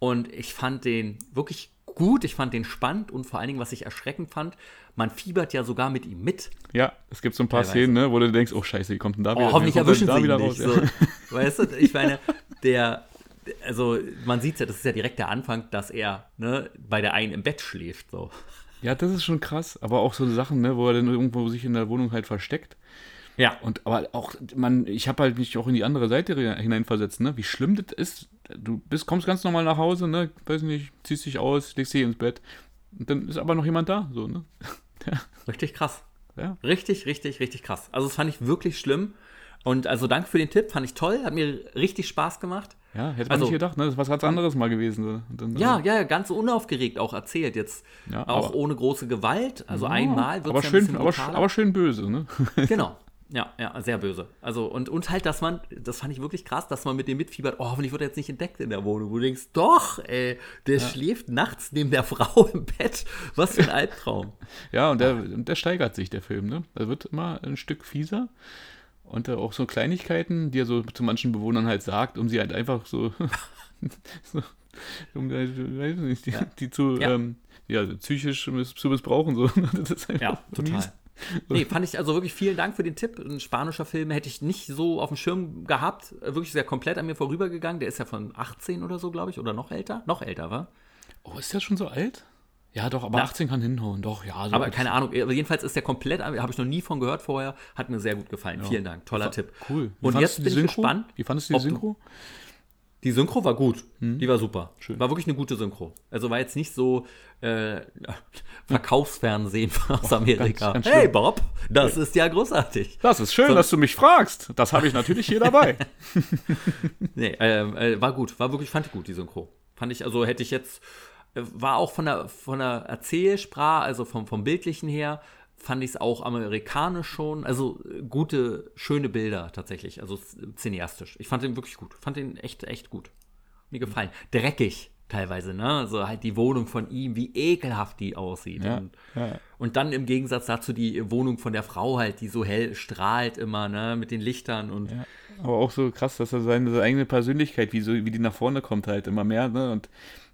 und ich fand den wirklich gut, ich fand den spannend und vor allen Dingen, was ich erschreckend fand, man fiebert ja sogar mit ihm mit. Ja, es gibt so ein paar Teilweise. Szenen, ne, wo du denkst, oh scheiße, wie kommt denn da oh, wieder? Hoffentlich erwischen sie ihn nicht. Raus, so. Weißt du, ich meine, der, also man sieht ja, das ist ja direkt der Anfang, dass er ne, bei der einen im Bett schläft. So. Ja, das ist schon krass. Aber auch so Sachen, ne, wo er dann irgendwo sich in der Wohnung halt versteckt. Ja. Und aber auch, man, ich habe halt mich auch in die andere Seite hineinversetzt, ne? Wie schlimm das ist. Du bist, kommst ganz normal nach Hause, ne? Weiß nicht, ziehst dich aus, legst dich ins Bett. Und dann ist aber noch jemand da, so, ne? ja. Richtig krass. Ja. Richtig, richtig, richtig krass. Also das fand ich wirklich schlimm. Und also danke für den Tipp, fand ich toll, hat mir richtig Spaß gemacht. Ja, hätte man also, nicht gedacht, ne? Das ist was ganz anderes mal gewesen. Dann, ja, also. ja, ganz unaufgeregt auch erzählt jetzt. Ja, auch aber, ohne große Gewalt. Also ja, einmal wird es ja schön, aber, aber, schön böse, ne? genau. Ja, ja, sehr böse. Also, und, und halt, dass man, das fand ich wirklich krass, dass man mit dem mitfiebert, oh, hoffentlich wird er jetzt nicht entdeckt in der Wohnung. Wo du denkst, doch, ey, der ja. schläft nachts neben der Frau im Bett. Was für ein Albtraum. ja, und der, und der steigert sich, der Film, ne? Er wird immer ein Stück fieser. Und äh, auch so Kleinigkeiten, die er so zu manchen Bewohnern halt sagt, um sie halt einfach so, so um weiß nicht, die, ja. die zu, ja. Ähm, ja, psychisch zu missbrauchen. So. Ja, total. Mies. Nee, fand ich also wirklich vielen Dank für den Tipp. Ein spanischer Film hätte ich nicht so auf dem Schirm gehabt. Wirklich sehr komplett an mir vorübergegangen. Der ist ja von 18 oder so, glaube ich, oder noch älter. Noch älter, war. Oh, ist der schon so alt? Ja, doch, aber Na, 18 kann hinhauen, doch, ja. So aber keine Ahnung, aber jedenfalls ist der komplett, habe ich noch nie von gehört vorher, hat mir sehr gut gefallen. Ja. Vielen Dank, toller Tipp. Cool. Wie Und jetzt bin ich gespannt. Wie fandest du die Synchro? Du, die Synchro war gut. Hm. Die war super. Schön. War wirklich eine gute Synchro. Also war jetzt nicht so äh, Verkaufsfernsehen aus Amerika. Ganz, ganz hey Bob, das ist ja großartig. Das ist schön, so, dass du mich fragst. Das habe ich natürlich hier dabei. nee, ähm, äh, war gut. War wirklich, fand ich gut, die Synchro. Fand ich, also hätte ich jetzt, äh, war auch von der, von der Erzählsprache, also vom, vom Bildlichen her, fand ich es auch amerikanisch schon. Also gute, schöne Bilder tatsächlich. Also cineastisch. Ich fand den wirklich gut. Fand den echt, echt gut. Mir gefallen. Dreckig teilweise, ne? Also halt die Wohnung von ihm, wie ekelhaft die aussieht. Ja, und, ja. und, dann im Gegensatz dazu die Wohnung von der Frau halt, die so hell strahlt immer, ne? Mit den Lichtern und. Ja. Aber auch so krass, dass er seine eigene Persönlichkeit, wie, so, wie die nach vorne kommt, halt immer mehr, ne? Und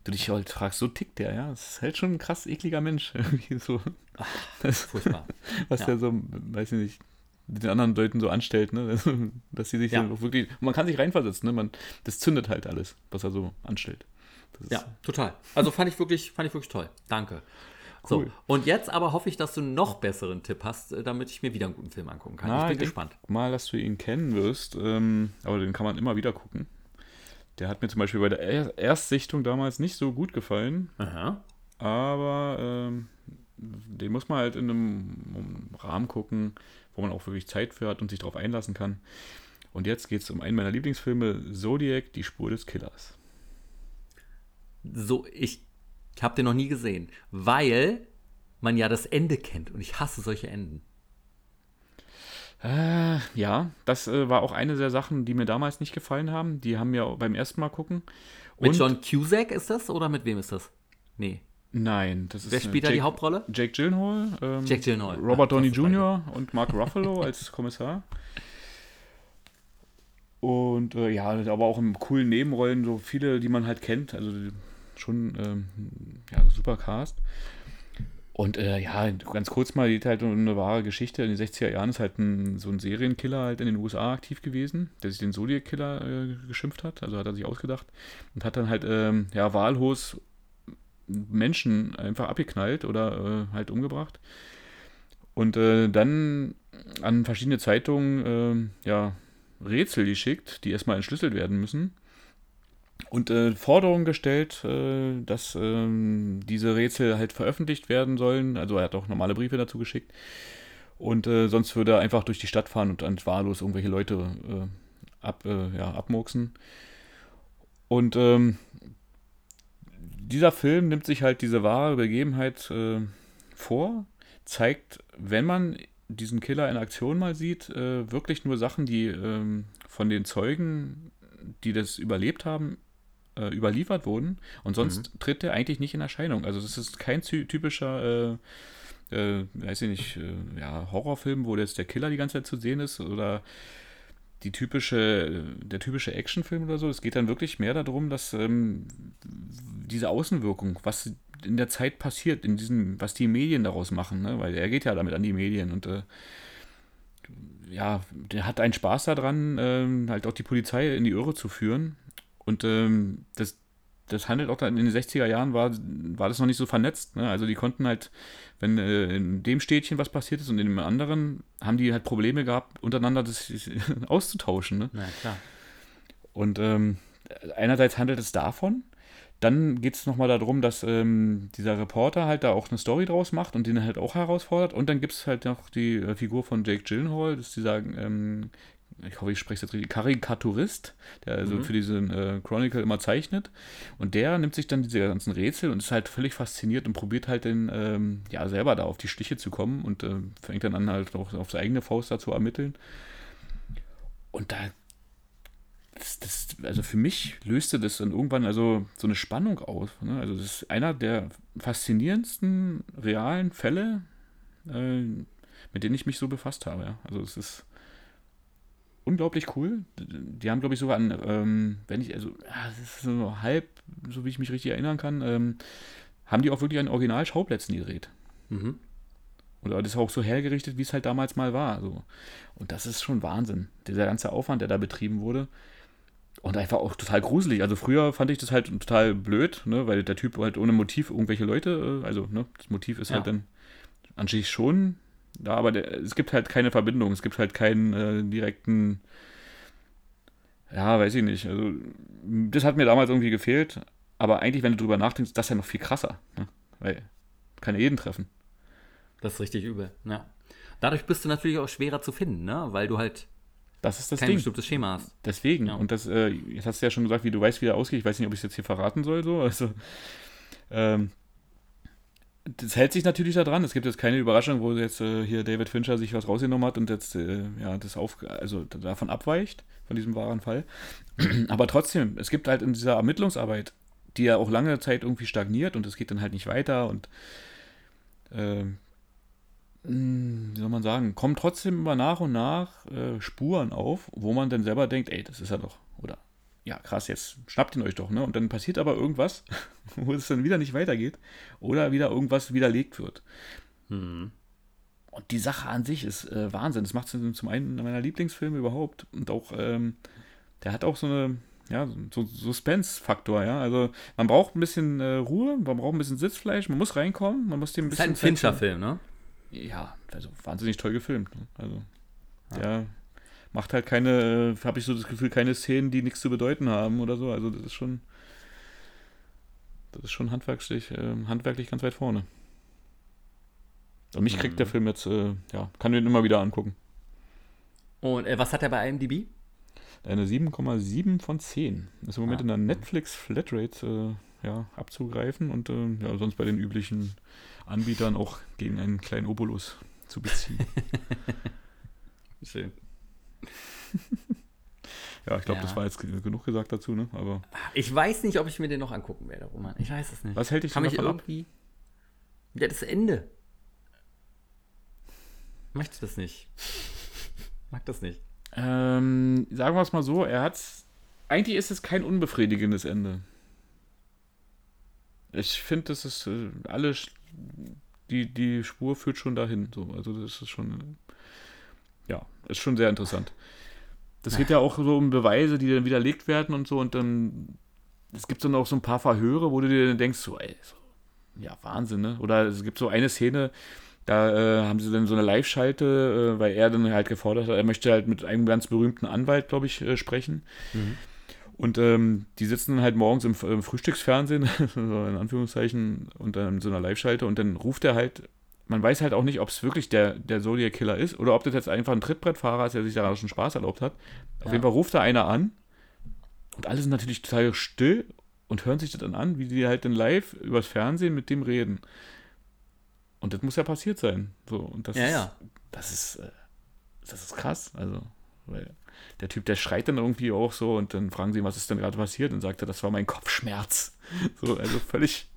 du dich halt fragst, so tickt der, ja. Das ist halt schon ein krass ekliger Mensch. Irgendwie so. Ach, das, furchtbar. Was der so, weiß ich nicht, mit den anderen Leuten so anstellt, ne? Dass sie sich ja. so wirklich. Man kann sich reinversetzen, ne? Man, das zündet halt alles, was er so anstellt. Ja, total. Also fand ich wirklich, fand ich wirklich toll. Danke. Cool. So, und jetzt aber hoffe ich, dass du einen noch besseren Tipp hast, äh, damit ich mir wieder einen guten Film angucken kann. Na, ich bin gespannt. Mal, dass du ihn kennen wirst, ähm, aber den kann man immer wieder gucken. Der hat mir zum Beispiel bei der Erstsichtung damals nicht so gut gefallen. Aha. Aber ähm, den muss man halt in einem Rahmen gucken, wo man auch wirklich Zeit für hat und sich darauf einlassen kann. Und jetzt geht es um einen meiner Lieblingsfilme, Zodiac, die Spur des Killers. So, ich habe den noch nie gesehen, weil man ja das Ende kennt und ich hasse solche Enden. Äh, ja, das äh, war auch eine der Sachen, die mir damals nicht gefallen haben. Die haben mir beim ersten Mal gucken. Und mit John Cusack ist das oder mit wem ist das? Nee. Nein, das ist. Wer spielt da die Hauptrolle? Jake Gyllenhaal, ähm, Jake Gyllenhaal. Robert Downey Jr. und Mark Ruffalo als Kommissar. Und äh, ja, aber auch in coolen Nebenrollen, so viele, die man halt kennt. Also schon ähm, ja, super Cast. Und äh, ja, ganz kurz mal, die halt eine wahre Geschichte. In den 60er Jahren ist halt ein, so ein Serienkiller halt in den USA aktiv gewesen, der sich den Zodiac-Killer äh, geschimpft hat, also hat er sich ausgedacht und hat dann halt ähm, ja, wahllos Menschen einfach abgeknallt oder äh, halt umgebracht. Und äh, dann an verschiedene Zeitungen äh, ja, Rätsel geschickt, die erstmal entschlüsselt werden müssen. Und äh, Forderungen gestellt, äh, dass ähm, diese Rätsel halt veröffentlicht werden sollen. Also er hat auch normale Briefe dazu geschickt. Und äh, sonst würde er einfach durch die Stadt fahren und dann wahllos irgendwelche Leute äh, ab, äh, ja, abmurksen. Und ähm, dieser Film nimmt sich halt diese wahre Begebenheit äh, vor, zeigt, wenn man diesen Killer in Aktion mal sieht, wirklich nur Sachen, die ähm, von den Zeugen, die das überlebt haben, äh, überliefert wurden. Und sonst mhm. tritt er eigentlich nicht in Erscheinung. Also das ist kein typischer, äh, äh, weiß ich nicht, äh, ja, Horrorfilm, wo jetzt der Killer die ganze Zeit zu sehen ist oder die typische, der typische Actionfilm oder so. Es geht dann wirklich mehr darum, dass ähm, diese Außenwirkung, was in der Zeit passiert, in diesem, was die Medien daraus machen, ne? weil er geht ja damit an die Medien und äh, ja, der hat einen Spaß daran, ähm, halt auch die Polizei in die Irre zu führen. Und ähm, das, das handelt auch in den 60er Jahren war, war das noch nicht so vernetzt. Ne? Also die konnten halt, wenn äh, in dem Städtchen was passiert ist und in dem anderen, haben die halt Probleme gehabt, untereinander das auszutauschen. Ne? Ja, klar. Und ähm, einerseits handelt es davon, dann geht es nochmal darum, dass ähm, dieser Reporter halt da auch eine Story draus macht und den halt auch herausfordert. Und dann gibt es halt noch die äh, Figur von Jake Gyllenhaal, das ist dieser, ähm, ich hoffe, ich spreche es jetzt richtig, Karikaturist, der also mhm. für diesen äh, Chronicle immer zeichnet. Und der nimmt sich dann diese ganzen Rätsel und ist halt völlig fasziniert und probiert halt den, ähm, ja, selber da auf die Stiche zu kommen und äh, fängt dann an, halt auch auf seine eigene Faust da zu ermitteln. Und da das, das, also für mich löste das dann irgendwann also so eine Spannung aus. Ne? Also das ist einer der faszinierendsten realen Fälle, äh, mit denen ich mich so befasst habe. Ja? Also es ist unglaublich cool. Die haben, glaube ich, sogar an, ähm, wenn ich, also, ja, das ist so halb, so wie ich mich richtig erinnern kann, ähm, haben die auch wirklich an Original-Schauplätzen gedreht. Mhm. Und das ist auch so hergerichtet, wie es halt damals mal war. So. Und das ist schon Wahnsinn. Dieser ganze Aufwand, der da betrieben wurde. Und einfach auch total gruselig. Also früher fand ich das halt total blöd, ne, weil der Typ halt ohne Motiv irgendwelche Leute, äh, also ne, das Motiv ist halt ja. halt dann anscheinend schon da, aber der, es gibt halt keine Verbindung, es gibt halt keinen äh, direkten, ja, weiß ich nicht. Also das hat mir damals irgendwie gefehlt. Aber eigentlich, wenn du drüber nachdenkst, das ist ja noch viel krasser, ne? weil kann ja jeden treffen. Das ist richtig übel, ja. Dadurch bist du natürlich auch schwerer zu finden, ne? weil du halt das ist das kein Ding. bestimmtes Schema hast. Deswegen. Ja. Und das, äh, jetzt hast du ja schon gesagt, wie du weißt, wie der ausgeht. Ich weiß nicht, ob ich es jetzt hier verraten soll. So. Also, ähm, das hält sich natürlich daran. Es gibt jetzt keine Überraschung, wo jetzt äh, hier David Fincher sich was rausgenommen hat und jetzt äh, ja, das auf, also davon abweicht, von diesem wahren Fall. Aber trotzdem, es gibt halt in dieser Ermittlungsarbeit, die ja auch lange Zeit irgendwie stagniert und es geht dann halt nicht weiter und äh, wie soll man sagen, kommen trotzdem immer nach und nach äh, Spuren auf, wo man dann selber denkt, ey, das ist er doch. Ja, krass, jetzt schnappt ihn euch doch, ne? Und dann passiert aber irgendwas, wo es dann wieder nicht weitergeht oder wieder irgendwas widerlegt wird. Mhm. Und die Sache an sich ist äh, Wahnsinn. Das macht es zum einen meiner Lieblingsfilme überhaupt und auch, ähm, der hat auch so eine, ja, so Suspense-Faktor, ja. Also man braucht ein bisschen äh, Ruhe, man braucht ein bisschen Sitzfleisch, man muss reinkommen, man muss dem ein bisschen. Das ist ein Fincher-Film, ne? Ja, also wahnsinnig toll gefilmt. Ne? Also, ja. der macht halt keine, habe ich so das Gefühl, keine Szenen, die nichts zu bedeuten haben oder so. Also das ist schon, das ist schon handwerklich, äh, handwerklich ganz weit vorne. Und mich kriegt mhm. der Film jetzt, äh, ja, kann den immer wieder angucken. Und äh, was hat er bei IMDb? Eine 7,7 von 10. Ist im Moment ah. in der Netflix Flatrate äh, ja, abzugreifen und äh, ja, sonst bei den üblichen Anbietern auch gegen einen kleinen Obolus zu beziehen. Schön. Ja, ich glaube, ja. das war jetzt genug gesagt dazu, ne? Aber ich weiß nicht, ob ich mir den noch angucken werde, Roman. Ich weiß es nicht. Was hält dich Kann davon irgendwie... ab? Ja, das Ende. Möchte das nicht. Mag das nicht. Ähm, sagen wir es mal so, er hat eigentlich ist es kein unbefriedigendes Ende. Ich finde, das ist äh, alle die, die Spur führt schon dahin. So. Also das ist schon ja, ist schon sehr interessant. Das geht ja auch so um Beweise, die dann widerlegt werden und so. Und dann, es gibt dann auch so ein paar Verhöre, wo du dir dann denkst, so, ey, so, ja, Wahnsinn, ne? Oder es gibt so eine Szene, da äh, haben sie dann so eine Live-Schalte, äh, weil er dann halt gefordert hat, er möchte halt mit einem ganz berühmten Anwalt, glaube ich, äh, sprechen. Mhm. Und ähm, die sitzen dann halt morgens im, im Frühstücksfernsehen, so in Anführungszeichen, und dann in so einer Live-Schalte und dann ruft er halt, man weiß halt auch nicht, ob es wirklich der, der Zodiac Killer ist oder ob das jetzt einfach ein Trittbrettfahrer ist, der sich da schon Spaß erlaubt hat. Auf Ja. jeden Fall ruft da einer an und alle sind natürlich total still und hören sich das dann an, wie die halt dann live übers Fernsehen mit dem reden. Und das muss ja passiert sein. So, und das Ja, ist, ja. Das ist, äh, das ist krass. Also, weil der Typ, der schreit dann irgendwie auch so und dann fragen sie ihn, was ist denn gerade passiert? Und sagt er, das war mein Kopfschmerz. So, also völlig.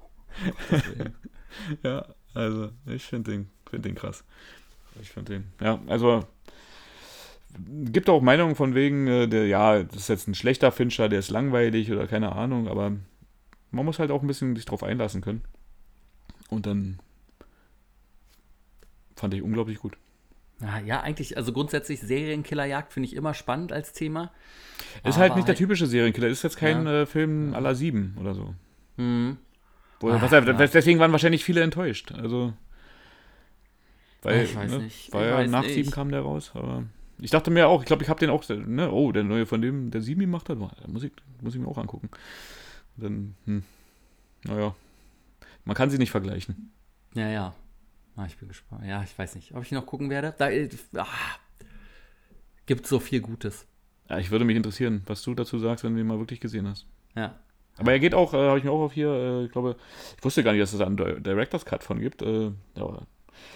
ja, also ich finde den, find den krass. Ich finde den. Ja, also gibt auch Meinungen von wegen, äh, der, ja, das ist jetzt ein schlechter Fincher, der ist langweilig oder keine Ahnung, aber man muss halt auch ein bisschen sich drauf einlassen können. Und dann fand ich unglaublich gut. Ja, ja, eigentlich, also grundsätzlich Serienkillerjagd finde ich immer spannend als Thema. Ist halt nicht der typische Serienkiller, ist jetzt kein Ja. äh, Film aller sieben oder so. Hm. Ach, ja. Deswegen waren wahrscheinlich viele enttäuscht. Also. Weil, Ich weiß ne, nicht, ja weiß nach nicht. sieben kam der raus, aber. Ich dachte mir auch, ich glaube, ich habe den auch, ne, oh, der neue von dem, der sieben gemacht hat, muss ich, muss ich mir auch angucken. Und dann, hm, naja. Man kann sie nicht vergleichen. Ja, ja. Ah, ich bin gespannt. Ja, ich weiß nicht, ob ich noch gucken werde. Da äh, ah, gibt so viel Gutes. Ja, ich würde mich interessieren, was du dazu sagst, wenn du ihn mal wirklich gesehen hast. Ja. Aber er geht auch, äh, habe ich mir auch auf hier, äh, ich glaube, ich wusste gar nicht, dass es da einen Di- Director's Cut von gibt. Äh, ja,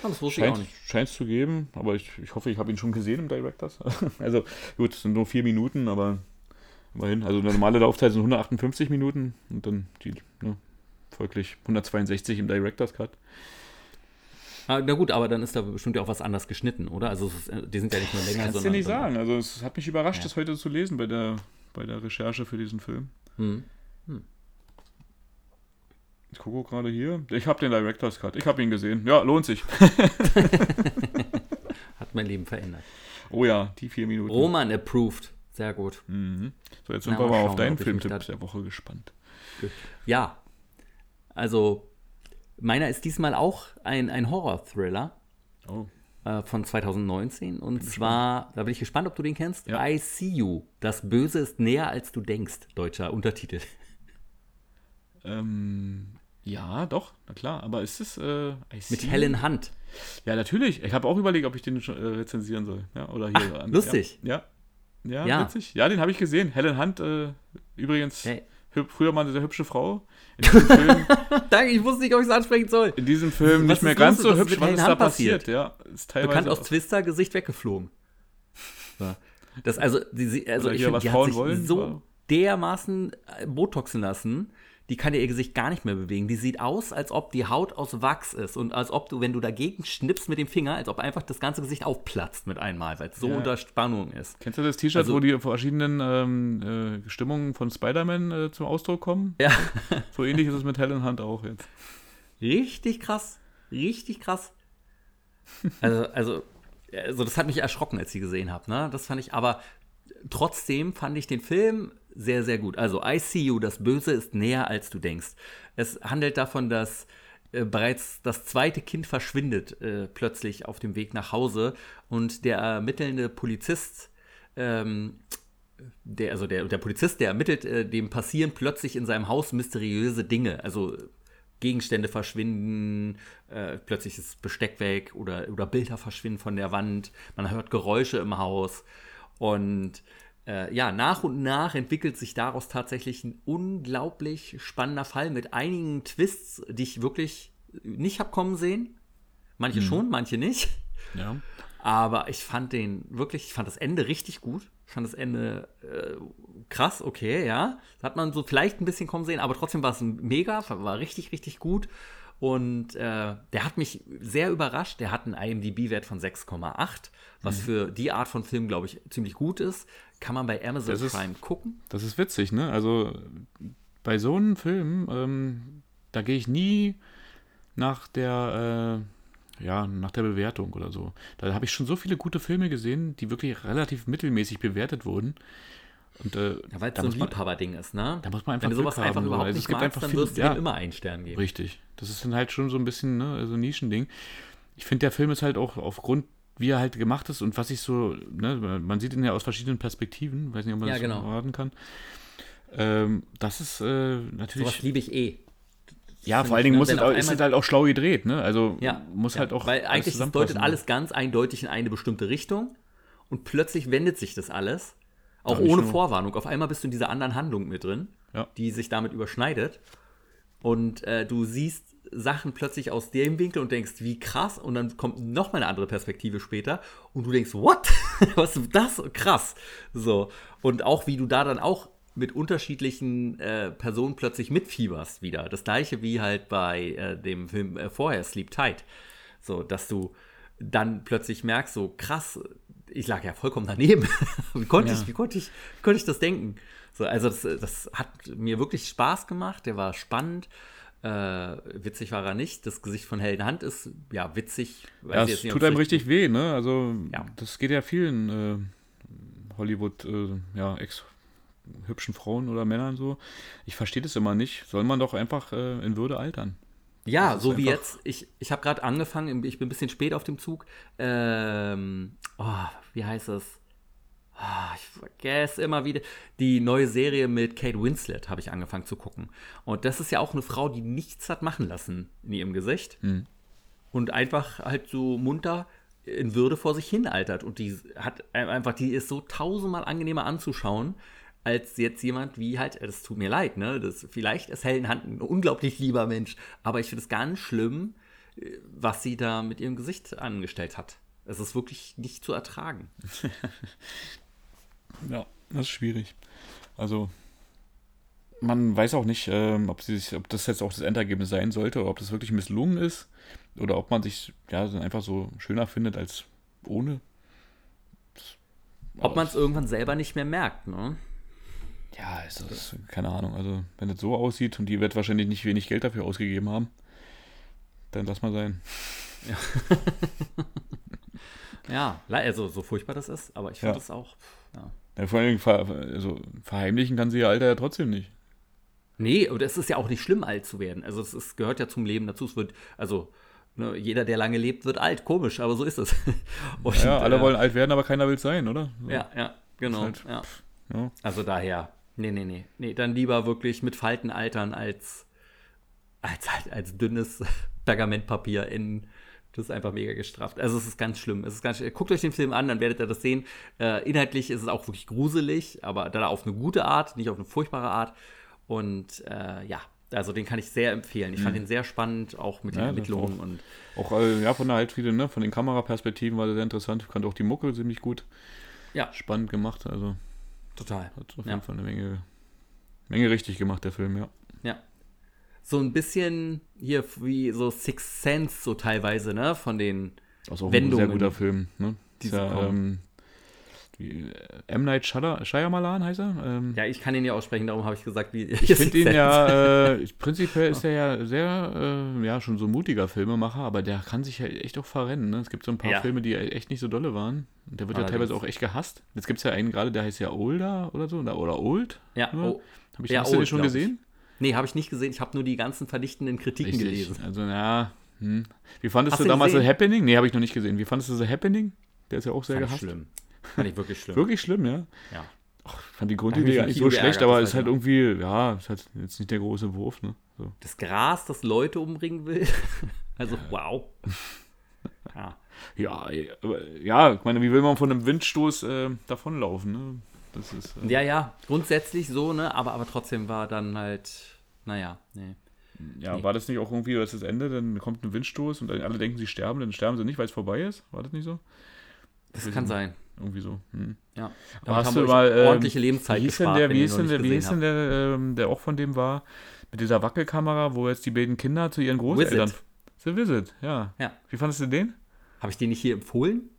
das wusste ich auch Scheint nicht. es zu geben, aber ich, ich hoffe, ich habe ihn schon gesehen im Directors. also gut, es sind nur vier Minuten, aber immerhin. Also eine normale Laufzeit sind 158 Minuten und dann die, ne, folglich 162 im Director's Cut. Ah, na gut, aber dann ist da bestimmt ja auch was anders geschnitten, oder? Also ist, äh, die sind ja nicht nur länger, Kannst du sondern. dir nicht sagen. Also es hat mich überrascht, Ja. das heute zu lesen bei der, bei der Recherche für diesen Film. Hm. Ich gucke gerade hier. Ich habe den Director's Cut. Ich habe ihn gesehen. Ja, lohnt sich. Hat mein Leben verändert. Oh ja, die vier Minuten. Roman approved. Sehr gut. Mhm. So, jetzt sind Na, wir mal auf deinen Filmtipp der Woche gespannt. Ja. Also, meiner ist diesmal auch ein, ein Horror-Thriller Oh. äh, von 2019. Und zwar, da bin ich gespannt, ob du den kennst. Ja. I See You. Das Böse ist näher, als du denkst. Deutscher Untertitel. Ähm, ja, doch, na klar. Aber ist es äh, Mit Helen Hunt. Ja, natürlich. Ich habe auch überlegt, ob ich den schon, äh, rezensieren soll. Ja, oder hier. an- lustig. Ja. Ja, ja, Ja. witzig. Ja, den habe ich gesehen. Helen Hunt, äh, übrigens, Hey. früher mal eine sehr hübsche Frau. In diesem Film, Danke, ich wusste nicht, ob ich es ansprechen soll. in diesem Film Was nicht mehr ganz so hübsch. Was ist da passiert? passiert? Ja, ist teilweise. Bekannt aus Twister, Gesicht weggeflogen. Das, also, die, sie- also Oder ich finde, die hat sich wollen, so dermaßen äh, botoxen lassen, die kann ja ihr Gesicht gar nicht mehr bewegen. Die sieht aus, als ob die Haut aus Wachs ist und als ob du, wenn du dagegen schnippst mit dem Finger, als ob einfach das ganze Gesicht aufplatzt mit einmal, weil es so Ja. unter Spannung ist. Kennst du das T-Shirt, Also- wo die verschiedenen ähm, äh, Stimmungen von Spider-Man äh, zum Ausdruck kommen? Ja, So ähnlich ist es mit Helen Hunt auch jetzt. richtig krass. Richtig krass. Also, also, also das hat mich erschrocken, als ich sie gesehen habe. Ne? Das fand ich, aber trotzdem fand ich den Film sehr, sehr gut. Also, I See You, das Böse ist näher, als du denkst. Es handelt davon, dass äh, bereits das zweite Kind verschwindet äh, plötzlich auf dem Weg nach Hause und der ermittelnde Polizist ähm, der, also der, der Polizist, der ermittelt, äh, dem passieren plötzlich in seinem Haus mysteriöse Dinge. Also Gegenstände verschwinden, äh, plötzlich ist Besteck weg oder, oder Bilder verschwinden von der Wand, man hört Geräusche im Haus. Und äh, ja, nach und nach entwickelt sich daraus tatsächlich ein unglaublich spannender Fall mit einigen Twists, die ich wirklich nicht habe kommen sehen. Manche schon, manche nicht. Ja. Aber ich fand den wirklich, ich fand das Ende richtig gut. Ich fand das Ende äh, krass, okay, ja. Das hat man so vielleicht ein bisschen kommen sehen, aber trotzdem war es mega, war richtig, richtig gut. Und äh, der hat mich sehr überrascht. Der hat einen IMDb-Wert von 6,8, was Mhm. für die Art von Film, glaube ich, ziemlich gut ist. Kann man bei Amazon Das ist- Prime gucken. Das ist witzig, ne? Also bei so einem Film, ähm, da gehe ich nie nach der, äh, ja, nach der Bewertung oder so. Da habe ich schon so viele gute Filme gesehen, die wirklich relativ mittelmäßig bewertet wurden. Und äh, Ja, weil es so ein Liebhaberding ist, ne? da muss man einfach Wenn du sowas haben, einfach so. überhaupt Also nicht magst, dann viel- wirst du ja. dem immer einen Stern geben. Richtig. Das ist dann halt schon so ein bisschen ne, so ein Nischending. Ich finde, der Film ist halt auch aufgrund, wie er halt gemacht ist und was ich so, ne, man sieht ihn ja aus verschiedenen Perspektiven, weiß nicht, ob man Ja, das genau. erraten kann. Ähm, das ist äh, natürlich. Sowas liebe ich eh. Ja, vor allen Dingen muss es, auch, ist es halt auch schlau gedreht, ne? Also Ja. muss ja, halt auch. Weil alles eigentlich zusammenpassen. deutet alles ganz eindeutig in eine bestimmte Richtung und plötzlich wendet sich das alles. Auch nicht ohne Vorwarnung. Auf einmal bist du in dieser anderen Handlung mit drin, Ja. die sich damit überschneidet. Und äh, du siehst Sachen plötzlich aus dem Winkel und denkst, wie krass. Und dann kommt noch mal eine andere Perspektive später und du denkst, what? Was ist das? Krass. So. Und auch wie du da dann auch mit unterschiedlichen äh, Personen plötzlich mitfieberst wieder. Das gleiche wie halt bei äh, dem Film äh, vorher, Sleep Tight. So, dass du dann plötzlich merkst, so krass, ich lag ja vollkommen daneben. wie, konnte Ja. ich, wie, konnte ich, wie konnte ich das denken? So, also das, das hat mir wirklich Spaß gemacht, der war spannend. Äh, witzig war er nicht. Das Gesicht von Helen Hand ist ja witzig. Ja, es tut einem richtig weh, ne? Also, Ja. das geht ja vielen äh, Hollywood, äh, ja, ex hübschen Frauen oder Männern so. Ich verstehe das immer nicht. Soll man doch einfach äh, in Würde altern. Ja, so wie jetzt. Ich, ich habe gerade angefangen, ich bin ein bisschen spät auf dem Zug. Ähm, oh, wie heißt das? Ah, ich vergesse immer wieder. Die neue Serie mit Kate Winslet habe ich angefangen zu gucken. Und das ist ja auch eine Frau, die nichts hat machen lassen in ihrem Gesicht. Und einfach halt so munter in Würde vor sich hin altert. Und die hat einfach, die ist so tausendmal angenehmer anzuschauen, als jetzt jemand wie halt, das tut mir leid, ne? Das, vielleicht ist Helen Hunt ein unglaublich lieber Mensch, aber ich finde es ganz schlimm, äh, was sie da mit ihrem Gesicht angestellt hat. Es ist wirklich nicht zu ertragen. Ja, das ist schwierig. Also, man weiß auch nicht, ähm, ob, sie sich, ob das jetzt auch das Endergebnis sein sollte, oder ob das wirklich misslungen ist, oder ob man sich ja einfach so schöner findet als ohne. Ob man es irgendwann selber nicht mehr merkt, ne? Ja, ist das, keine Ahnung. Also, wenn es so aussieht und die wird wahrscheinlich nicht wenig Geld dafür ausgegeben haben, dann lass mal sein. Ja, le- also so furchtbar das ist, aber ich finde Ja. das auch. Ja. Ja, vor allem ver, also, verheimlichen kann sie ihr Alter ja trotzdem nicht. Nee, und es ist ja auch nicht schlimm, alt zu werden. Also es ist, gehört ja zum Leben dazu. Es wird, also ne, jeder, der lange lebt, wird alt. Komisch, aber so ist es. Und, Ja, alle äh, wollen alt werden, aber keiner will es sein, oder? So. Ja, ja, genau. Halt- ja. ja. Also daher, nee, nee, nee. Nee, dann lieber wirklich mit Falten altern als, als, halt, als dünnes Pergamentpapier in. Das ist einfach mega gestrafft. Also es ist ganz schlimm. Es ist ganz, guckt euch den Film an, dann werdet ihr das sehen. Äh, inhaltlich ist es auch wirklich gruselig, aber dann auf eine gute Art, nicht auf eine furchtbare Art. Und äh, ja, also den kann ich sehr empfehlen. Ich fand ihn sehr spannend, auch mit den Mhm. Ja, Ermittlungen und Auch äh, ja, von der halt viele, ne, von den Kameraperspektiven war das sehr interessant. Ich fand auch die Mucke ziemlich gut ja, spannend gemacht. Also total. hat auf Ja. jeden Fall eine Menge, Menge richtig gemacht, der Film, ja. Ja. So ein bisschen hier wie so Six Sense, so teilweise, ne? Von den. Also auch Wendungen, ein sehr guter Film, ne? die Ist ja, ähm, wie, äh, M. Night Shyamalan, heißt er? Ähm, Ja, ich kann ihn ja aussprechen, darum habe ich gesagt, wie. Ich finde ihn ja, äh, prinzipiell ist er ja sehr, äh, ja, schon so mutiger Filmemacher, aber der kann sich ja echt auch verrennen. Ne? Es gibt so ein paar Ja. Filme, die echt nicht so dolle waren. Und der wird ja Allerdings. teilweise auch echt gehasst. Jetzt gibt es ja einen gerade, der heißt ja Older oder so, oder, Old. Ja, nur. oh, Hab ich, Ja, hast Old, schon glaub ich. gesehen? nee, habe ich nicht gesehen. Ich habe nur die ganzen vernichtenden Kritiken gelesen. Also, ja. Hm. Wie fandest Hast du damals gesehen? The Happening? Nee, habe ich noch nicht gesehen. Wie fandest du The Happening? Der ist ja auch sehr Fand gehasst. schlimm. Fand ich wirklich schlimm. Wirklich schlimm, ja. Ja. Ich fand die Grundidee eigentlich Kino so schlecht, aber das ist halt irgendwie, ja, ist halt jetzt nicht der große Wurf, ne? So. Das Gras, das Leute umbringen will. also, wow. Ja. Ja, ja, ich meine, wie will man von einem Windstoß äh, davonlaufen, ne? Das ist. Äh, ja, ja, grundsätzlich so, ne? Aber, aber trotzdem war dann halt. Naja, nee. ja, nee. war das nicht auch irgendwie, das ist das Ende, dann kommt ein Windstoß und alle denken, sie sterben, dann sterben sie nicht, weil es vorbei ist? War das nicht so? Das kann sein. Irgendwie so. Hm. Ja. Aber hast du mal. ähm, ordentliche Lebenszeit wie gespart, der, wie noch denn der, wie gesehen denn der, ähm, der auch von dem war, mit dieser Wackelkamera, wo jetzt die beiden Kinder zu ihren Großeltern. Visit. The Visit, ja. Ja. Wie fandest du den? Habe ich den nicht hier empfohlen?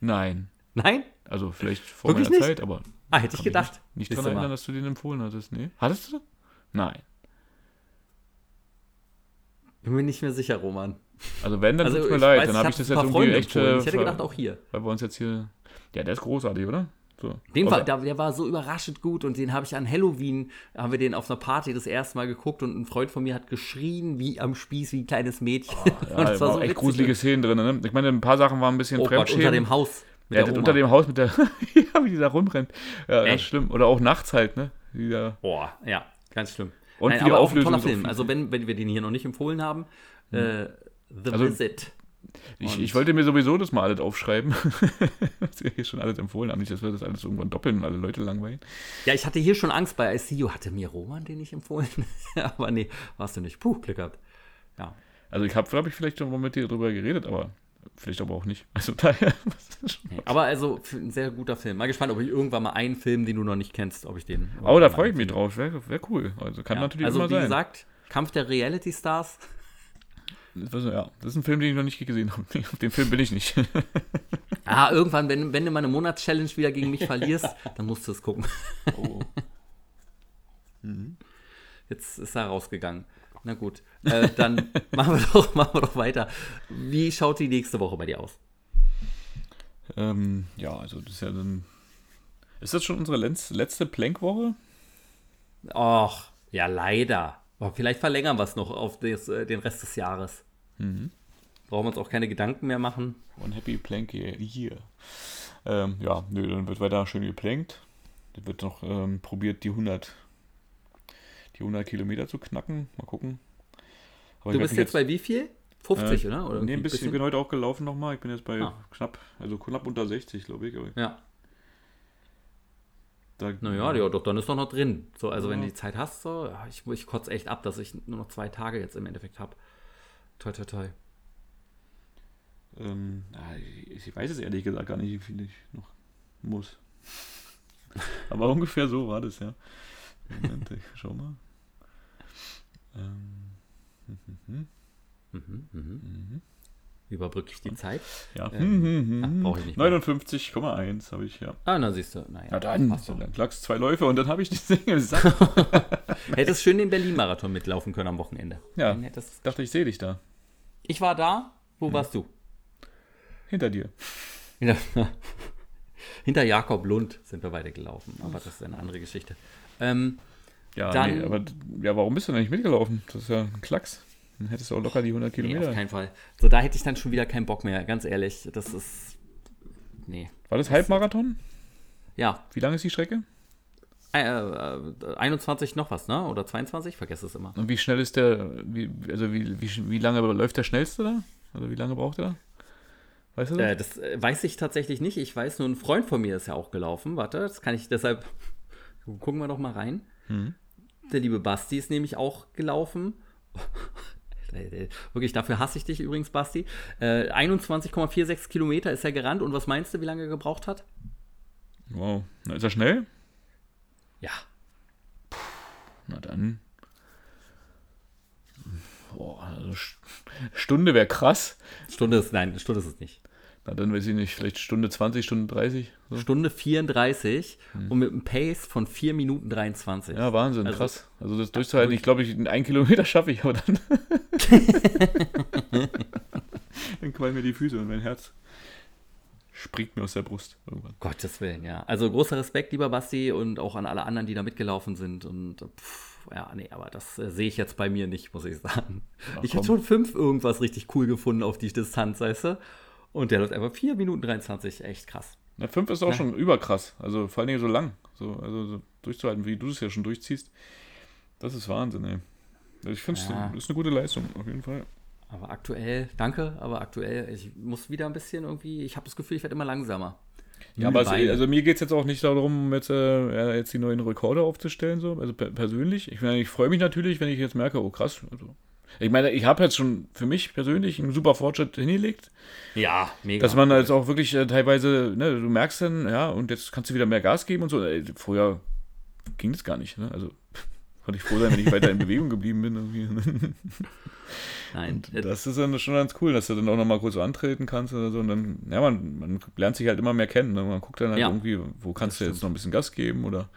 Nein. Nein? Also vielleicht vor Wirklich meiner nicht? Zeit, aber Ah, hätte ich gedacht. Nicht, nicht dran du erinnern, mal. dass du den empfohlen hattest, nee? Hattest du? Nein. Bin mir nicht mehr sicher, Roman. Also wenn, dann Also, tut's mir ich leid, weiß, dann ich habe hab ich das jetzt irgendwie Freunde echt. empfohlen. Äh, Ich hätte gedacht, auch hier. Weil wir uns jetzt hier. Ja, der ist großartig, oder? So. Den Außer- war, der, war so überraschend gut und den habe ich an Halloween, haben wir den auf einer Party das erste Mal geguckt und ein Freund von mir hat geschrien wie am Spieß, wie ein kleines Mädchen. ja, und es war auch echt witzig. gruselige Szenen drin. Ne? Ich meine, ein paar Sachen waren ein bisschen Oh Gott, unter dem Haus. ja, unter dem Haus mit der. ja, wie die da rumrennt. Ja, das ist Echt? schlimm. Oder auch nachts halt, ne? Boah, ja, ganz schlimm. Und Nein, die aber auch ein toller Film. Also wenn, wenn wir den hier noch nicht empfohlen haben, äh, The Also, Visit. Ich, ich wollte mir sowieso das mal alles aufschreiben, was wir hier schon alles empfohlen haben. Nicht, dass wir das alles irgendwann doppeln und alle Leute langweilen. Ja, ich hatte hier schon Angst bei ICU. Hatte mir Roman den nicht empfohlen? aber nee, warst du nicht. Puh, Glück gehabt. Ja. Also ich habe, glaube ich, vielleicht schon mal mit dir drüber geredet, aber vielleicht aber auch nicht. Also daher. Nee, Aber also ein sehr guter Film. Mal gespannt, ob ich irgendwann mal einen Film, den du noch nicht kennst, ob ich den. oh, da freue ich mich drauf. Wäre wär cool. Also kann Ja. natürlich also immer wie sein. gesagt, Kampf der Reality Stars. Das, ist- ja, das ist ein Film, den ich noch nicht gesehen habe. Auf den Film bin ich nicht. Ah, irgendwann, wenn, wenn du mal eine Monatschallenge wieder gegen mich verlierst, dann musst du es gucken. Oh. Jetzt ist er rausgegangen. Na gut, äh, dann machen wir, doch, machen wir doch weiter. Wie schaut die nächste Woche bei dir aus? ähm, ja, also das ist ja dann. Ist das schon unsere letz- letzte Plankwoche? Och, ja, leider. Aber vielleicht verlängern wir es noch auf des, äh, den Rest des Jahres. Mhm. Brauchen wir uns auch keine Gedanken mehr machen. One Happy Plank Year. Ähm, ja, nö, dann wird weiter schön geplankt. Dann wird noch ähm, probiert, die 100, die 100 Kilometer zu knacken. Mal gucken. Aber Du bist jetzt bei wie viel? 50, äh, oder? oder nee, ein bisschen. Ich bin heute auch gelaufen nochmal. Ich bin jetzt bei Ah. knapp, also knapp unter 60, glaube ich. Ja, da, naja, ja, doch, dann ist doch noch drin. So, also wenn Ja. du die Zeit hast, so, ja, ich, ich kotze echt ab, dass ich nur noch zwei Tage jetzt im Endeffekt habe. Toi, toi, toi. Ähm, ich, ich weiß es ehrlich gesagt gar nicht, wie viel ich noch muss. Aber ungefähr so war das, ja. Moment, ich schau mal. Ähm, mhm, Mhm, mhm. Überbrücke ich die Zeit? Ja, Ähm, hm, ja, hm, brauch ich nicht mehr. 59,1 habe ich, ja. Ah, na siehst du. Naja, Na dann, passt dann klagst zwei Läufe und dann habe ich die Single gesagt. Hättest schön den Berlin-Marathon mitlaufen können am Wochenende. Ja. Dann hättest- Ich dachte, ich sehe dich da. Ich war da. Wo Hm. warst du? Hinter dir. Hinter, hinter Jakob Lund sind wir beide gelaufen, aber das ist eine andere Geschichte. Ähm, Ja, Dann- nee, aber ja, warum bist du denn nicht mitgelaufen? Das ist ja ein Klacks. Dann hättest du auch locker die 100 nee, Kilometer. auf keinen Fall. So, da hätte ich dann schon wieder keinen Bock mehr, ganz ehrlich. Das ist. Nee. War das Halbmarathon? Ja, Wie lang ist die Strecke? äh, äh, 21 noch was, ne? Oder 22? Vergesse es immer. Und wie schnell ist der, wie, also wie, wie, wie lange läuft der schnellste da? Also wie lange braucht er da? Weißt du das? Äh, das äh, weiß ich tatsächlich nicht. Ich weiß nur, ein Freund von mir ist ja auch gelaufen. Warte, das kann ich deshalb. Gucken wir doch mal rein. Mhm. Der liebe Basti ist nämlich auch gelaufen. Wirklich, dafür hasse ich dich übrigens, Basti. Äh, 21,46 Kilometer ist er gerannt. Und was meinst du, wie lange er gebraucht hat? Wow. Na, ist er schnell? Ja, Na dann. Boah, also St- Stunde wäre krass. Stunde ist, nein, Stunde ist es nicht. Na dann weiß ich nicht, vielleicht Stunde 20, Stunde 30. So. Stunde 34 und mit einem Pace von 4 Minuten 23. Ja, Wahnsinn, Also- krass. Also das durchzuhalten, ich glaube, ich einen Kilometer schaffe ich, aber dann. dann qualmen mir die Füße und mein Herz springt mir aus der Brust irgendwann. Gottes Willen, ja. Also großer Respekt, lieber Basti, und auch an alle anderen, die da mitgelaufen sind. Und pff, ja, nee, aber das äh, sehe ich jetzt bei mir nicht, muss ich sagen. Ach, ich hätte schon fünf irgendwas richtig cool gefunden auf die Distanz, weißt du? Und der läuft einfach 4 Minuten 23, echt krass. Na, 5 ist auch Ja. schon überkrass. Also vor allen Dingen so lang. So, also so durchzuhalten, wie du es ja schon durchziehst. Das ist Wahnsinn, ey. Also ich finde es Ja. ist eine gute Leistung, auf jeden Fall. Aber aktuell, danke, aber aktuell, ich muss wieder ein bisschen irgendwie, ich habe das Gefühl, ich werde immer langsamer. Ja, aber es, also mir geht es jetzt auch nicht darum, jetzt, äh, ja, jetzt die neuen Rekorde aufzustellen, so. Also per persönlich. Ich, meine, ich freue mich natürlich, wenn ich jetzt merke, oh krass. Also, ich meine, ich habe jetzt schon für mich persönlich einen super Fortschritt hingelegt, Ja, mega. dass man also auch wirklich äh, teilweise, ne, du merkst dann, ja, und jetzt kannst du wieder mehr Gas geben und so. Ey, früher ging das gar nicht, ne? Also konnte ich froh sein, wenn ich weiter in Bewegung geblieben bin. Nein, äh, Das ist dann schon ganz cool, dass du dann auch nochmal kurz so antreten kannst oder so. Und dann, ja, man, man lernt sich halt immer mehr kennen. Ne? Man guckt dann halt Ja. irgendwie, wo kannst du jetzt noch ein bisschen Gas geben oder.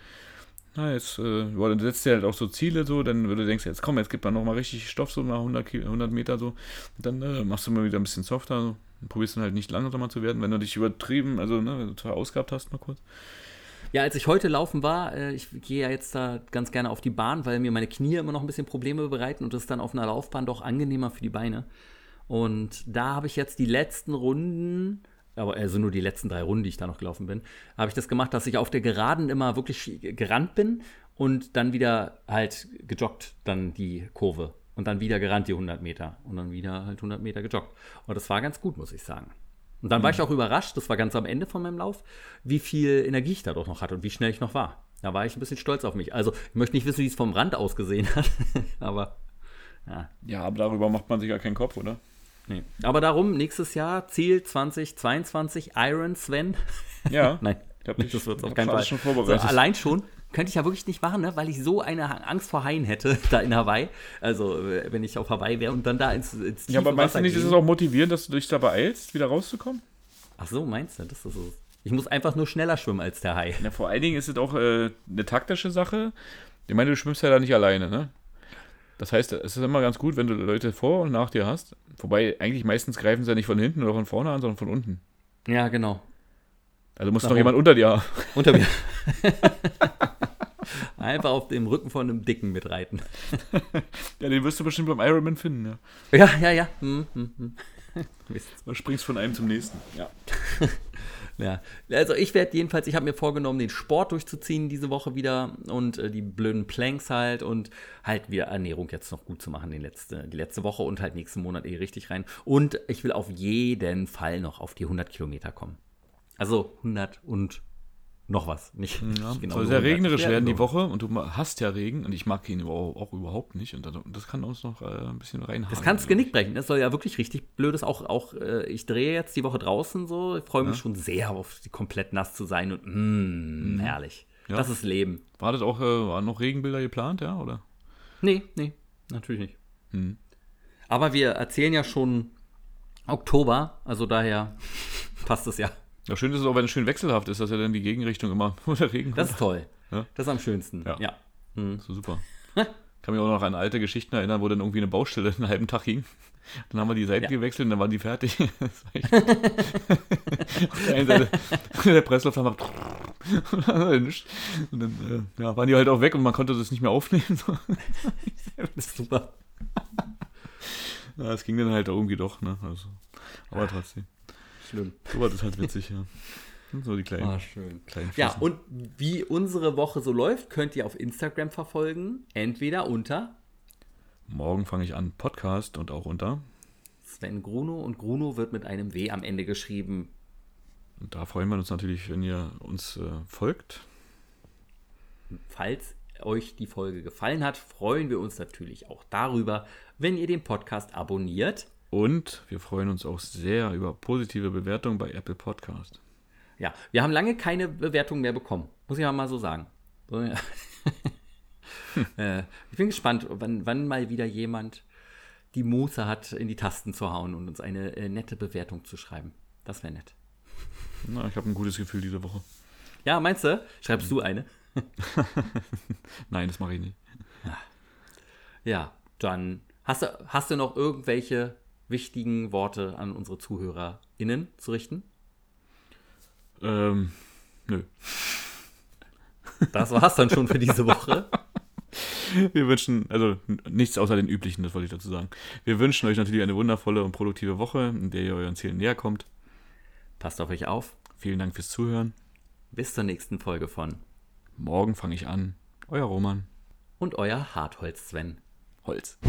Na, jetzt, äh, ja, dann setzt du halt auch so Ziele so, dann würde du denkst, jetzt komm, jetzt gibt man nochmal richtig Stoff so nach 100, Ki- 100 Meter so. Und dann äh, machst du mal wieder ein bisschen softer so. und probierst dann halt nicht langsamer zu werden, wenn du dich übertrieben, also ne, wenn du total ausgehabt hast mal kurz. Ja, als ich heute laufen war, äh, ich gehe ja jetzt da ganz gerne auf die Bahn, weil mir meine Knie immer noch ein bisschen Probleme bereiten und das ist dann auf einer Laufbahn doch angenehmer für die Beine. Und da habe ich jetzt die letzten Runden, aber also nur die letzten drei Runden, die ich da noch gelaufen bin, habe ich das gemacht, dass ich auf der Geraden immer wirklich gerannt bin und dann wieder halt gejoggt, dann die Kurve. Und dann wieder gerannt die 100 Meter. Und dann wieder halt 100 Meter gejoggt. Und das war ganz gut, muss ich sagen. Und dann war ich auch überrascht, das war ganz am Ende von meinem Lauf, wie viel Energie ich da doch noch hatte und wie schnell ich noch war. Da war ich ein bisschen stolz auf mich. Also, ich möchte nicht wissen, wie es vom Rand aus gesehen hat, aber ja. Ja, aber darüber macht man sich ja keinen Kopf, oder? Nee. Aber darum, nächstes Jahr, Ziel 2022, Iron Sven. Ja. Nein, Ich das wird auf keinen Fall. schon vorbereitet. So, allein schon könnte ich ja wirklich nicht machen, ne? weil ich so eine Angst vor Haien hätte, da in Hawaii. Also, äh, wenn ich auf Hawaii wäre und dann da ins, ins Ja, aber meinst du Wasser nicht, ist es auch motivierend, dass du dich da beeilst, wieder rauszukommen? Ach so, meinst du? Das ist so. Ich muss einfach nur schneller schwimmen als der Hai. Ja, vor allen Dingen ist es auch äh, eine taktische Sache. Ich meine, du schwimmst ja da nicht alleine, ne? Das heißt, es ist immer ganz gut, wenn du Leute vor und nach dir hast. Wobei, eigentlich meistens greifen sie ja nicht von hinten oder von vorne an, sondern von unten. Ja, genau. Also muss noch jemand unter dir haben. Unter mir. einfach auf dem Rücken von einem Dicken mitreiten. Ja, den wirst du bestimmt beim Ironman finden, ja. Ja, ja, ja. Hm, hm, hm. Du springst von einem zum nächsten. Ja. Ja, also ich werde jedenfalls, ich habe mir vorgenommen, den Sport durchzuziehen diese Woche wieder und äh, die blöden Planks halt und halt wieder Ernährung jetzt noch gut zu machen die letzte, die letzte Woche und halt nächsten Monat eh richtig rein. Und ich will auf jeden Fall noch auf die 100 Kilometer kommen. Also 100 und noch was. Nicht, Ja, nicht genau soll so sehr 100. regnerisch Ja, werden die so. Woche und du hast ja Regen und ich mag ihn auch, auch überhaupt nicht und das, das kann uns noch äh, ein bisschen reinhauen. Das kann's Genick brechen. Das soll ja wirklich richtig blödes. Auch, auch äh, ich drehe jetzt die Woche draußen so. Ich freue mich Ja. schon sehr auf die komplett nass zu sein und mm, herrlich. Ja. Das ist Leben. War das auch, äh, waren noch Regenbilder geplant, ja, oder? Nee, nee, natürlich nicht. Hm. Aber wir erzählen ja schon Oktober, also daher passt es ja. Ja, schön ist es auch, wenn es schön wechselhaft ist, dass ja dann die Gegenrichtung immer, der Regen Das ist toll. Ja. Das ist am schönsten. Ja. Ja. Hm. So super. kann mich auch noch an alte Geschichten erinnern, wo dann irgendwie eine Baustelle einen halben Tag hing. Dann haben wir die Seiten Ja. gewechselt und dann waren die fertig. Das war echt. Auf der einen Seite der und dann nichts. Und dann äh, ja, waren die halt auch weg und man konnte das nicht mehr aufnehmen. Das ist super. Ja, es ging dann halt irgendwie doch, ne? Also, aber trotzdem. Schlimm. So war das halt witzig, ja. So die kleinen, Ah, schön. kleinen Ja, und wie unsere Woche so läuft, könnt ihr auf Instagram verfolgen. Entweder unter Morgen fange ich an Podcast und auch unter. Sven Gruno und Gruno wird mit einem W am Ende geschrieben. Und da freuen wir uns natürlich, wenn ihr uns äh, folgt. Falls euch die Folge gefallen hat, freuen wir uns natürlich auch darüber, wenn ihr den Podcast abonniert. Und wir freuen uns auch sehr über positive Bewertungen bei Apple Podcast. Ja, wir haben lange keine Bewertung mehr bekommen. Muss ich mal so sagen. So, ja. äh, ich bin gespannt, wann, wann mal wieder jemand die Muße hat, in die Tasten zu hauen und uns eine äh, nette Bewertung zu schreiben. Das wäre nett. Na, ich habe ein gutes Gefühl diese Woche. Ja, meinst du? Schreibst du eine? Nein, das mache ich nicht. Ja, dann hast du, hast du noch irgendwelche wichtigen Worte an unsere ZuhörerInnen zu richten? Ähm, nö. Das war's dann schon für diese Woche. Wir wünschen, also nichts außer den üblichen, das wollte ich dazu sagen. Wir wünschen euch natürlich eine wundervolle und produktive Woche, in der ihr euren Zielen näher kommt. Passt auf euch auf. Vielen Dank fürs Zuhören. Bis zur nächsten Folge von Morgen fange ich an. Euer Roman. und euer Hartholz Sven. Holz.